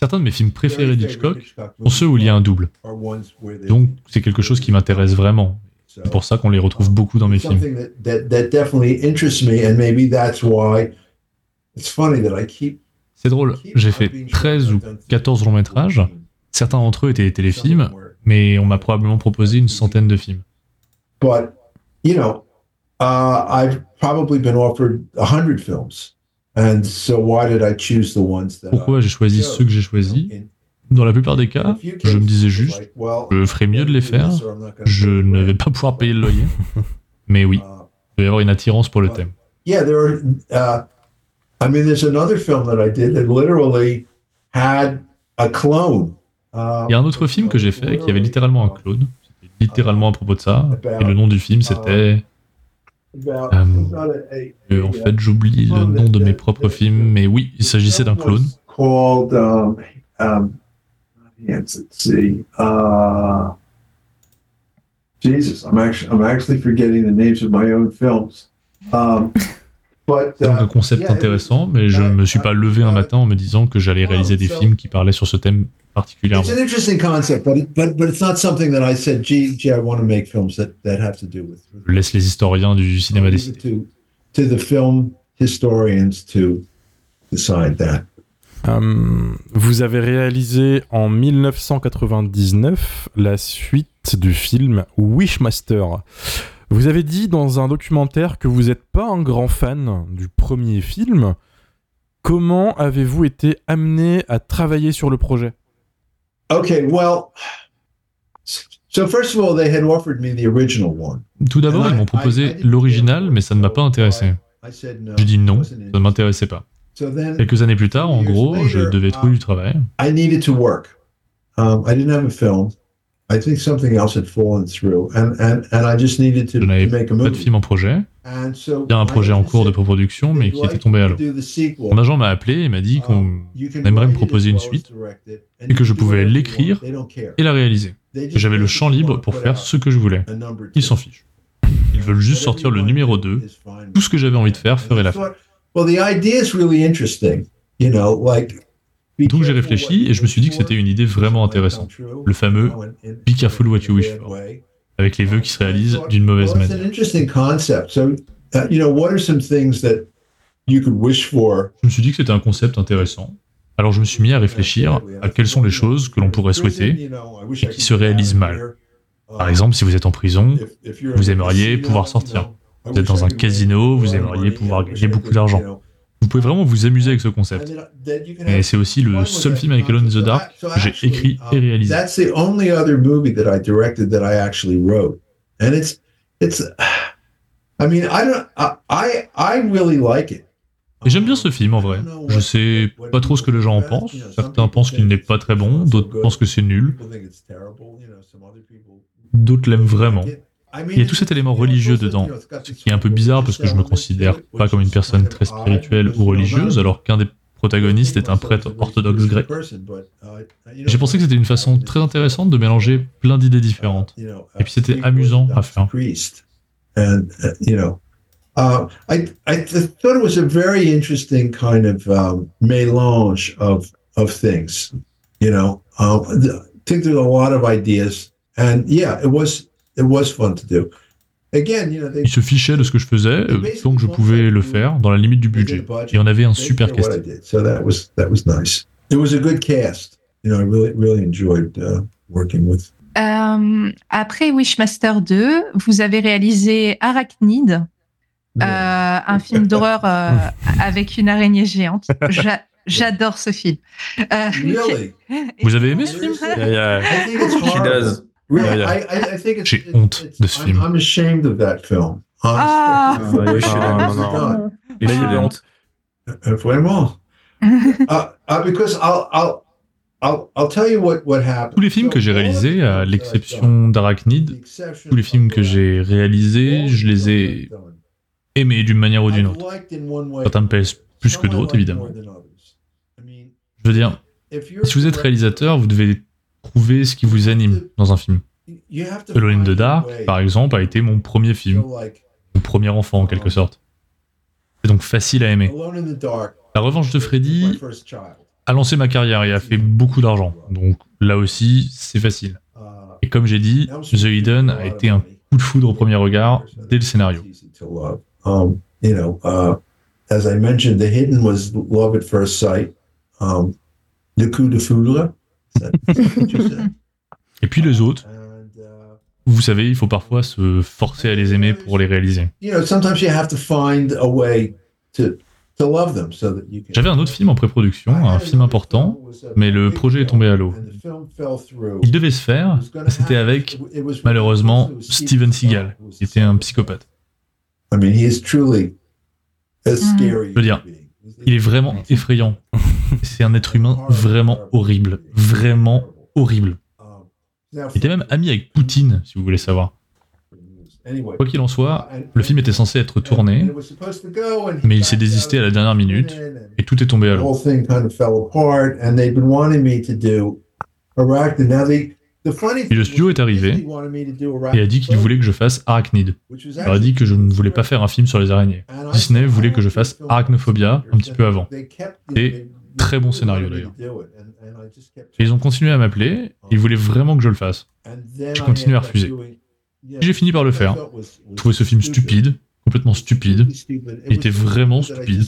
Certains de mes films préférés d'Hitchcock sont ceux où il y a un double. Donc c'est quelque chose qui m'intéresse vraiment. C'est pour ça qu'on les retrouve beaucoup dans mes films. C'est drôle, j'ai fait 13 ou 14 longs métrages. Certains d'entre eux étaient des téléfilms, mais on m'a probablement proposé une centaine de films. But, you know, uh, I've probably been offered 100 films. Pourquoi j'ai choisi ceux que j'ai choisis? Dans la plupart des cas, je me disais juste, je ferais mieux de les faire, je ne vais pas pouvoir payer le loyer. Mais oui, uh, il doit y avoir une attirance pour le thème. Il y a un autre film que j'ai fait qui avait littéralement un clone. C'était littéralement à propos de ça. Et le nom du film, c'était Euh, en fait, j'oublie le nom de mes propres films, mais oui, il s'agissait d'un clone. Jesus, I'm actually, I'm actually forgetting the names of my own films. Um, c'est un concept intéressant, mais je ne me suis pas levé un matin en me disant que j'allais réaliser des films qui parlaient sur ce thème particulièrement. Je laisse les historiens du cinéma décider. Um, vous avez réalisé en 1999 la suite du film Wishmaster. Vous avez dit dans un documentaire que vous n'êtes pas un grand fan du premier film. Comment avez-vous été amené à travailler sur le projet? Okay, well, so first of all, they had offered me the original one. Tout d'abord, ils m'ont proposé l'original, mais ça ne m'a pas intéressé. Je dis non, ça ne m'intéressait pas. Quelques années plus tard, en gros, je devais trouver du travail. I needed to work. Um, I didn't have a film. I think something else had fallen through, and and and I just needed to, n'avais pas de film en projet. Il y a un projet en cours de pré-production, mais qui était tombé à l'eau. Mon agent m'a appelé et m'a dit qu'on aimerait me proposer une suite et que je pouvais l'écrire et la réaliser. J'avais le champ libre pour faire ce que je voulais. Ils s'en fichent. Ils veulent juste sortir le numéro 2. Tout ce que j'avais envie de faire ferait l'affaire. Donc j'ai réfléchi et je me suis dit que c'était une idée vraiment intéressante. Le fameux Be careful what you wish for, avec les vœux qui se réalisent d'une mauvaise manière. Je me suis dit que c'était un concept intéressant. Alors je me suis mis à réfléchir à quelles sont les choses que l'on pourrait souhaiter et qui se réalisent mal. Par exemple, si vous êtes en prison, vous aimeriez pouvoir sortir. Vous êtes dans un casino, vous aimeriez pouvoir gagner beaucoup d'argent. Vous pouvez vraiment vous amuser avec ce concept. Et c'est aussi le seul film avec Alone in the Dark que j'ai écrit et réalisé. That's the only other movie that I directed that I actually wrote. And it's it's I mean, I don't I I really like it. Et j'aime bien ce film en vrai. Je sais pas trop ce que les gens en pensent. Certains pensent qu'il n'est pas très bon, d'autres pensent que c'est nul. D'autres l'aiment vraiment. Il y a tout cet élément religieux dedans, ce qui est un peu bizarre parce que je me considère pas comme une personne très spirituelle ou religieuse, alors qu'un des protagonistes est un prêtre orthodoxe grec. J'ai pensé que c'était une façon très intéressante de mélanger plein d'idées différentes. Et puis c'était amusant à faire. Uh, I, I thought it was a very interesting kind of um, mélange of, of things. You know, um, I think there's a lot of ideas. And yeah, it was il se fichait de ce que je faisais, tant que je pouvais le faire dans la limite du budget. Et on avait un super casting. après Wishmaster 2, vous avez réalisé Arachnid, euh, un film d'horreur euh, avec une araignée géante. J'adore ce film. Euh, vous avez aimé ce film? J'ai honte de ce film. I'm ashamed of that film. Ah, oui, je suis là. Non, Il a honte. Vraiment? because I'll, I'll, I'll, I'll tell you what, what happened. Tous les films que j'ai réalisés, à l'exception d'Arachnid, tous les films que j'ai réalisés, je les ai aimés d'une manière ou d'une autre. Certains me plaisent plus que d'autres, évidemment. Je veux dire, si vous êtes réalisateur, vous devez trouver ce qui vous anime dans un film. Alone in the Dark, par exemple, a été mon premier film, mon premier enfant en quelque sorte. C'est donc facile à aimer. La revanche de Freddy a lancé ma carrière et a fait beaucoup d'argent, donc là aussi, c'est facile. Et comme j'ai dit, The Hidden a été un coup de foudre au premier regard dès le scénario. Um, as I mentioned, The Hidden was love at first sight. Um, le coup de foudre. Et puis les autres, vous savez, il faut parfois se forcer à les aimer pour les réaliser. J'avais un autre film en pré-production, un film important, mais le projet est tombé à l'eau. Il devait se faire, c'était avec, malheureusement, Steven Seagal, qui était un psychopathe. Je veux dire, il est vraiment effrayant. C'est un être humain vraiment horrible, vraiment horrible. Il était même ami avec Poutine, si vous voulez savoir. Quoi qu'il en soit, le film était censé être tourné, mais il s'est désisté à la dernière minute et tout est tombé à l'eau. Et le studio est arrivé et a dit qu'il voulait que je fasse Arachnid. Il a dit que je ne voulais pas faire un film sur les araignées. Disney voulait que je fasse Arachnophobia un petit peu avant. Et très bon scénario d'ailleurs. Et ils ont continué à m'appeler, ils voulaient vraiment que je le fasse. J'ai continué à refuser. J'ai fini par le faire. J'ai trouvé ce film stupide, complètement stupide. Il était vraiment stupide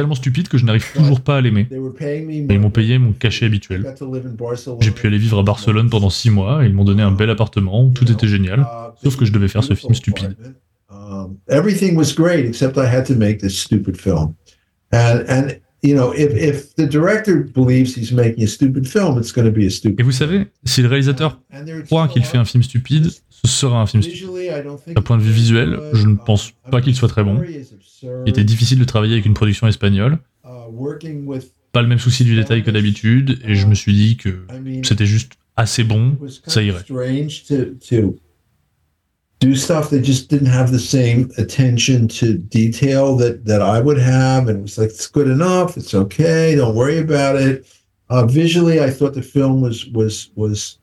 tellement stupide que je n'arrive toujours pas à l'aimer. Ils m'ont payé mon cachet habituel. J'ai pu aller vivre à Barcelone pendant six mois ils m'ont donné un bel appartement, tout était génial, sauf que je devais faire ce film stupide. Everything was great except I had to make this stupid film. And, and you know, if, if the director believes he's making a stupid film, it's going to be a stupid. Et vous savez, si le réalisateur croit qu'il fait un film stupide, ce sera un film stupide. D'un point de vue visuel, je ne pense pas qu'il soit très bon. Il était difficile de travailler avec une production espagnole. Pas le même souci du détail que d'habitude, et je me suis dit que c'était juste assez bon, ça irait. Do stuff that just didn't have the same attention to detail that that I would have, and it was like it's good enough, it's okay, don't worry about it. Visually, I thought the film was was was.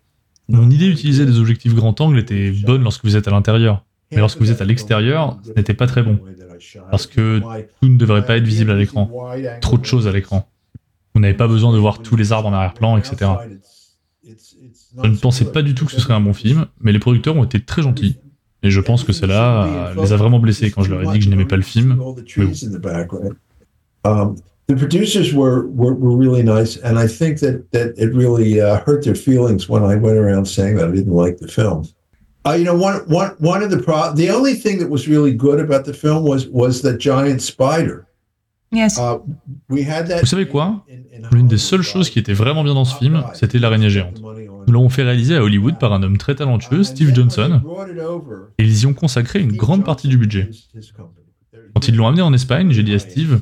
Mon idée d'utiliser des objectifs grand angle était bonne lorsque vous êtes à l'intérieur, mais lorsque vous êtes à l'extérieur, ce n'était pas très bon parce que tout ne devrait pas être visible à l'écran. Trop de choses à l'écran. Vous n'avez pas besoin de voir tous les arbres en arrière-plan, etc. Je ne pensais pas du tout que ce serait un bon film, mais les producteurs ont été très gentils. Et je pense que cela les a vraiment blessés quand je leur ai dit que je n'aimais pas le film. Um, the producers were, were, were really nice, and I think that, that it really uh, hurt their feelings when I went around saying that I didn't like the film. Uh, you know, one, one, one of the pro- the only thing that was really good about the film was was the giant spider. Yes. Uh, we had that Vous savez quoi? L'une des seules choses qui était vraiment bien dans ce film, c'était l'araignée géante. Nous l'avons fait réaliser à Hollywood par un homme très talentueux, Steve Johnson, et ils y ont consacré une grande partie du budget. Quand ils l'ont amené en Espagne, j'ai dit à Steve,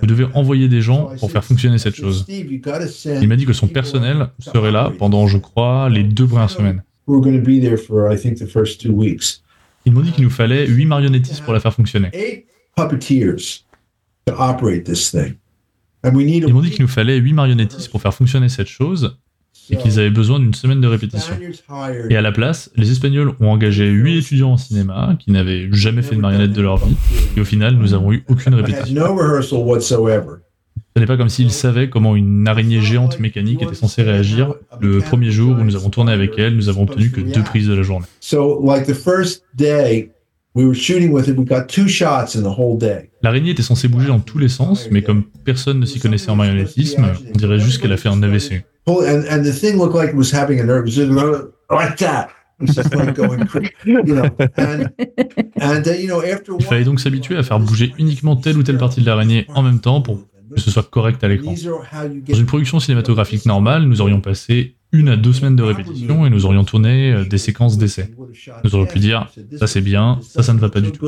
vous devez envoyer des gens pour faire fonctionner cette chose. Il m'a dit que son personnel serait là pendant, je crois, les deux premières semaines. Ils m'ont dit qu'il nous fallait 8 marionnettistes pour la faire fonctionner. Ils m'ont dit qu'il nous fallait 8 marionnettistes pour faire fonctionner cette chose et qu'ils avaient besoin d'une semaine de répétition. Et à la place, les Espagnols ont engagé 8 étudiants en cinéma qui n'avaient jamais fait de marionnette de leur vie, et au final, nous avons eu aucune répétition. Ce n'est pas comme s'ils savaient comment une araignée géante mécanique était censée réagir. Le premier jour où nous avons tourné avec elle, nous avons obtenu que deux prises de la journée. L'araignée était censée bouger dans tous les sens, mais comme personne ne s'y connaissait en marionnettisme, on dirait juste qu'elle a fait un AVC. Il fallait donc s'habituer à faire bouger uniquement telle ou telle partie de l'araignée en même temps pour que ce soit correct à l'écran. Dans une production cinématographique normale, nous aurions passé une à deux semaines de répétition et nous aurions tourné euh, des séquences d'essais. Nous aurions pu dire ça c'est bien, ça ça ne va pas du tout.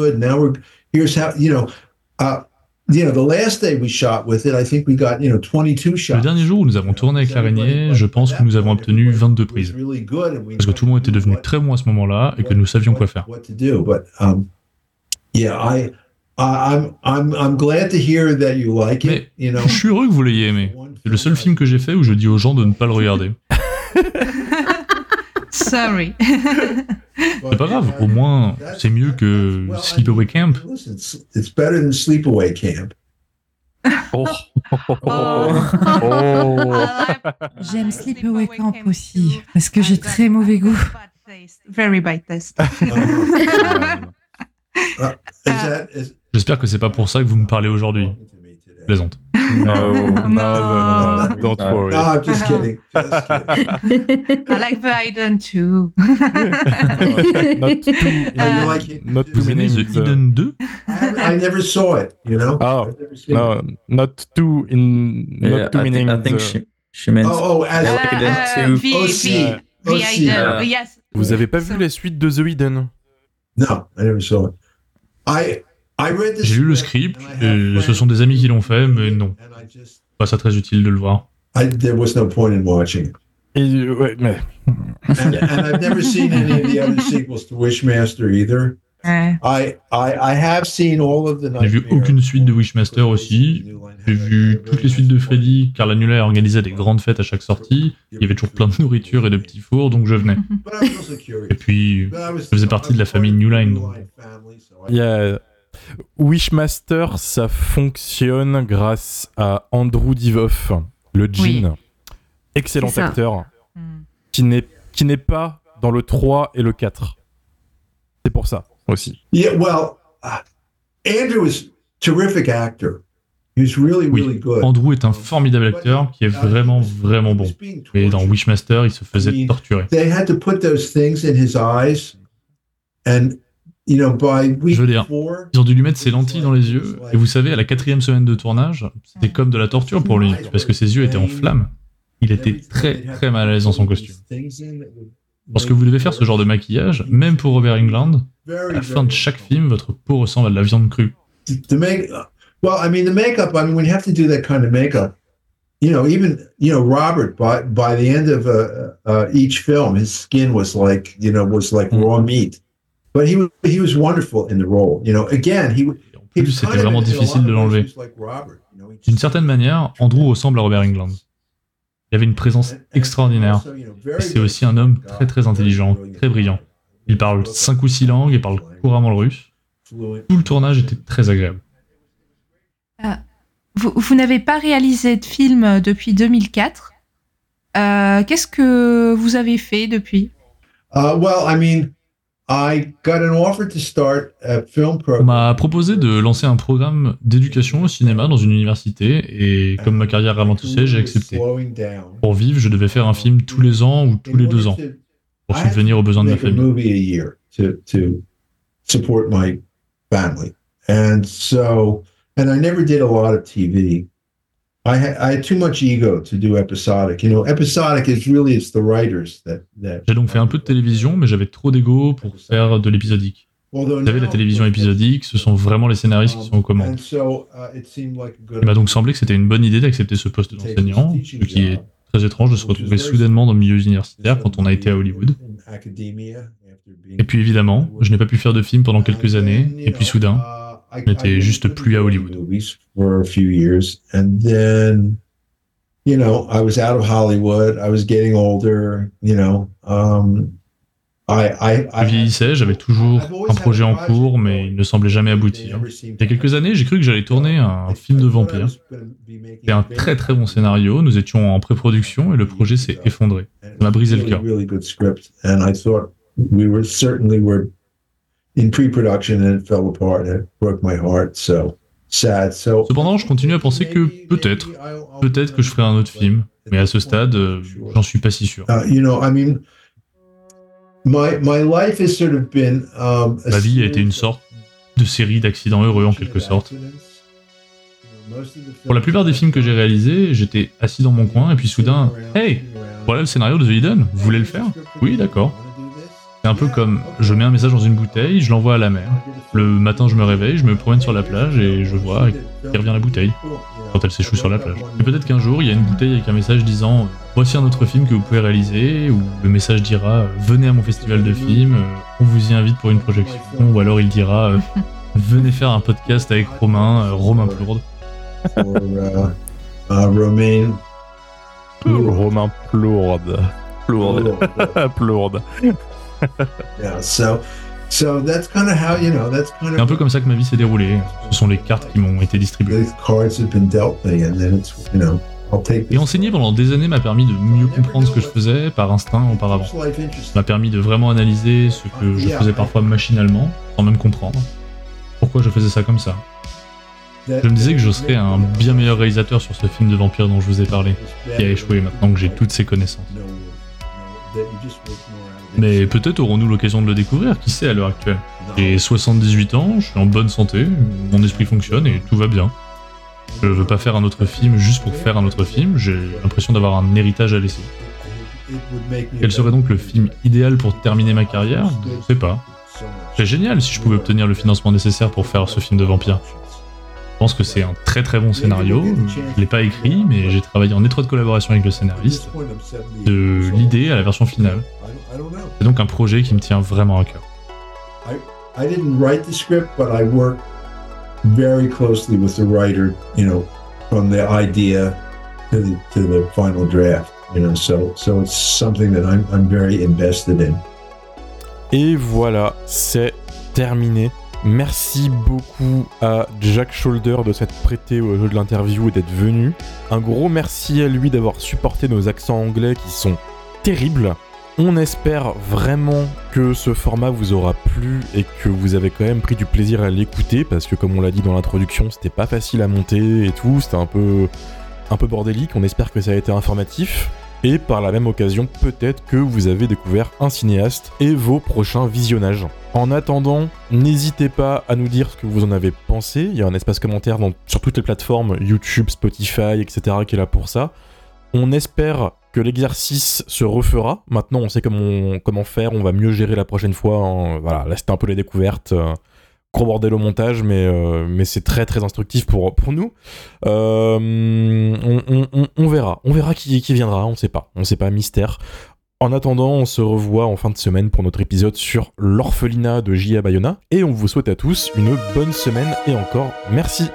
Le dernier jour où nous avons tourné avec l'araignée, je pense que nous avons obtenu 22 prises. Parce que tout le monde était devenu très bon à ce moment-là et que nous savions quoi faire. Know. Je suis heureux que vous l'ayez aimé. C'est le seul film que j'ai fait où je dis aux gens de ne pas le regarder. Sorry. C'est pas grave, au moins c'est mieux que Sleepaway Camp. It's better than Sleepaway Camp. Oh. oh. oh. J'aime Sleepaway Camp aussi, parce que j'ai très mauvais goût. Very bad taste. J'espère que c'est pas pour ça que vous me parlez aujourd'hui. Plaisante. No, no, no, no, don't worry. I'm just kidding. Just kidding. I like Biden too. not too, uh, like it? not too many. The Eden 2? I, never saw it, you know? Oh, no, not too in, not yeah, too many. I, think she, she meant oh, oh, as, uh, Eden uh, 2. V, v, v, Eden, yes. Vous avez pas vu la suite de The Eden? No, I never saw it. I, j'ai lu le script, et ce sont des amis qui l'ont fait, mais non. Pas ça très utile de le voir. There was no point in watching. Et, ouais, mais and, and I've never seen any of the other sequels to Wishmaster either. I, I, I have seen all of the J'ai vu aucune suite de Wishmaster aussi. J'ai vu toutes les suites de Freddy, car l'annulaire organisait des grandes fêtes à chaque sortie. Il y avait toujours plein de nourriture et de petits fours, donc je venais. Et puis, je faisais partie de la famille New Line. Il y a Wishmaster, ça fonctionne grâce à Andrew Divoff, le Jean. Excellent acteur, hmm. qui n'est qui n'est pas dans le 3 et le 4. C'est pour ça aussi. Yeah, well, uh, Andrew is terrific actor. He's really, oui. really good. Andrew est un formidable acteur qui est vraiment, vraiment bon. Mais dans Wishmaster, il se faisait torturer. They had to put those things in his eyes and Je veux dire, ils ont dû lui mettre ses lentilles dans les yeux, et vous savez, à la quatrième semaine de tournage, c'était comme de la torture pour lui, parce que ses yeux étaient en flammes. Il était très très mal à l'aise dans son costume. Lorsque vous devez faire ce genre de maquillage, même pour Robert England, à la fin de chaque film, votre peau ressemble à de la viande crue. well, I mean, the makeup. I mean, when you have to do that kind of makeup, you know, even you know, Robert by by the end of uh, uh, each film, his skin was like you know was like raw meat. But he was he was wonderful in the role. You know, again, he. En plus, c'était vraiment difficile de l'enlever. D'une certaine manière, Andrew ressemble à Robert England. Il avait une présence extraordinaire. Et c'est aussi un homme très très intelligent, très brillant. Il parle cinq ou six langues et parle couramment le russe. Tout le tournage était très agréable. Ah, vous, n'avez pas réalisé de film depuis 2004. Euh, qu'est-ce que vous avez fait depuis? Uh, well, I mean, on m'a proposé de lancer un programme d'éducation au cinéma dans une université et comme ma carrière ralentissait, j'ai accepté. Pour vivre, je devais faire un film tous les ans ou tous les deux ans pour subvenir aux besoins de ma famille. And so, and I never did a lot of TV. I had, I had too much ego to do episodic. You know, episodic is really it's the writers that. that J'ai donc fait un peu de télévision, mais j'avais trop d'ego pour faire de l'épisodique. Vous savez, la télévision épisodique, ce sont vraiment les scénaristes qui sont aux commandes. Uh, Il m'a donc semblé que c'était une bonne idée d'accepter ce poste d'enseignant, ce qui est très étrange de se retrouver soudainement dans le milieu universitaire quand on a été à Hollywood. Et puis évidemment, je n'ai pas pu faire de film pendant quelques années, et puis soudain, je n'étais juste plus à Hollywood. you know, I was out of Hollywood. I was getting older. You know, um, I, I, I, je vieillissais, j'avais toujours un projet en cours, mais il ne semblait jamais aboutir. Il y a quelques années, j'ai cru que j'allais tourner un film de vampire. C'était un très très bon scénario, nous étions en pré-production et le projet s'est effondré. Ça m'a brisé le cœur in pre-production and it fell apart and it broke my heart. So sad. So Cependant, je continue à penser que peut-être, peut-être que je ferai un autre film, mais à ce stade, euh, j'en suis pas si sûr. Uh, you know, I mean, my my life has sort of been. Um, Ma vie a été une sorte de série d'accidents heureux en quelque sorte. Pour la plupart des films que j'ai réalisés, j'étais assis dans mon coin et puis soudain, hey, voilà le scénario de The Hidden, vous voulez le faire? Oui, d'accord. C'est un peu comme je mets un message dans une bouteille, je l'envoie à la mer. Le matin, je me réveille, je me promène sur la plage et je vois qu'il revient la bouteille quand elle s'échoue sur la plage. Et peut-être qu'un jour, il y a une bouteille avec un message disant Voici un autre film que vous pouvez réaliser, ou le message dira Venez à mon festival de films, on vous y invite pour une projection, ou alors il dira Venez faire un podcast avec Romain, euh, Romain Plourde. Uh, Romain. Romain Plourde. Plourde. Plourde. C'est un peu comme ça que ma vie s'est déroulée. Ce sont les cartes qui m'ont été distribuées. Et enseigner pendant des années m'a permis de mieux comprendre ce que je faisais par instinct auparavant. M'a permis de vraiment analyser ce que je faisais parfois machinalement, sans même comprendre pourquoi je faisais ça comme ça. Je me disais que je serais un bien meilleur réalisateur sur ce film de vampire dont je vous ai parlé, qui a échoué maintenant que j'ai toutes ces connaissances. Mais peut-être aurons-nous l'occasion de le découvrir, qui sait à l'heure actuelle. J'ai 78 ans, je suis en bonne santé, mon esprit fonctionne et tout va bien. Je veux pas faire un autre film juste pour faire un autre film, j'ai l'impression d'avoir un héritage à laisser. Quel serait donc le film idéal pour terminer ma carrière? Je sais pas. C'est génial si je pouvais obtenir le financement nécessaire pour faire ce film de vampire. Je pense que c'est un très très bon scénario. Je l'ai pas écrit, mais j'ai travaillé en étroite collaboration avec le scénariste, de l'idée à la version finale. C'est donc un projet qui me tient vraiment à cœur. I didn't write the script, but I worked very closely with the writer, you know, from the idea to the, to the final draft, you know, so, so it's something that I'm, I'm very invested in. Et voilà, c'est terminé. Merci beaucoup à Jack Shoulder de s'être prêté au jeu de l'interview et d'être venu. Un gros merci à lui d'avoir supporté nos accents anglais qui sont terribles. On espère vraiment que ce format vous aura plu et que vous avez quand même pris du plaisir à l'écouter parce que comme on l'a dit dans l'introduction, c'était pas facile à monter et tout, c'était un peu un peu bordélique. On espère que ça a été informatif et par la même occasion, peut-être que vous avez découvert un cinéaste et vos prochains visionnages. En attendant, n'hésitez pas à nous dire ce que vous en avez pensé. Il y a un espace commentaire sur toutes les plateformes, YouTube, Spotify, etc., qui est là pour ça. On espère que l'exercice se refera. Maintenant, on sait comment, faire, on va mieux gérer la prochaine fois. Hein. Voilà, là c'était un peu les découvertes. Euh, gros bordel au montage, mais, euh, mais c'est très très instructif pour, pour nous. Euh, on, verra, on verra qui, qui viendra, on sait pas, on sait pas, mystère. En attendant, on se revoit en fin de semaine pour notre épisode sur l'orphelinat de J.A. Bayona, et on vous souhaite à tous une bonne semaine et encore merci.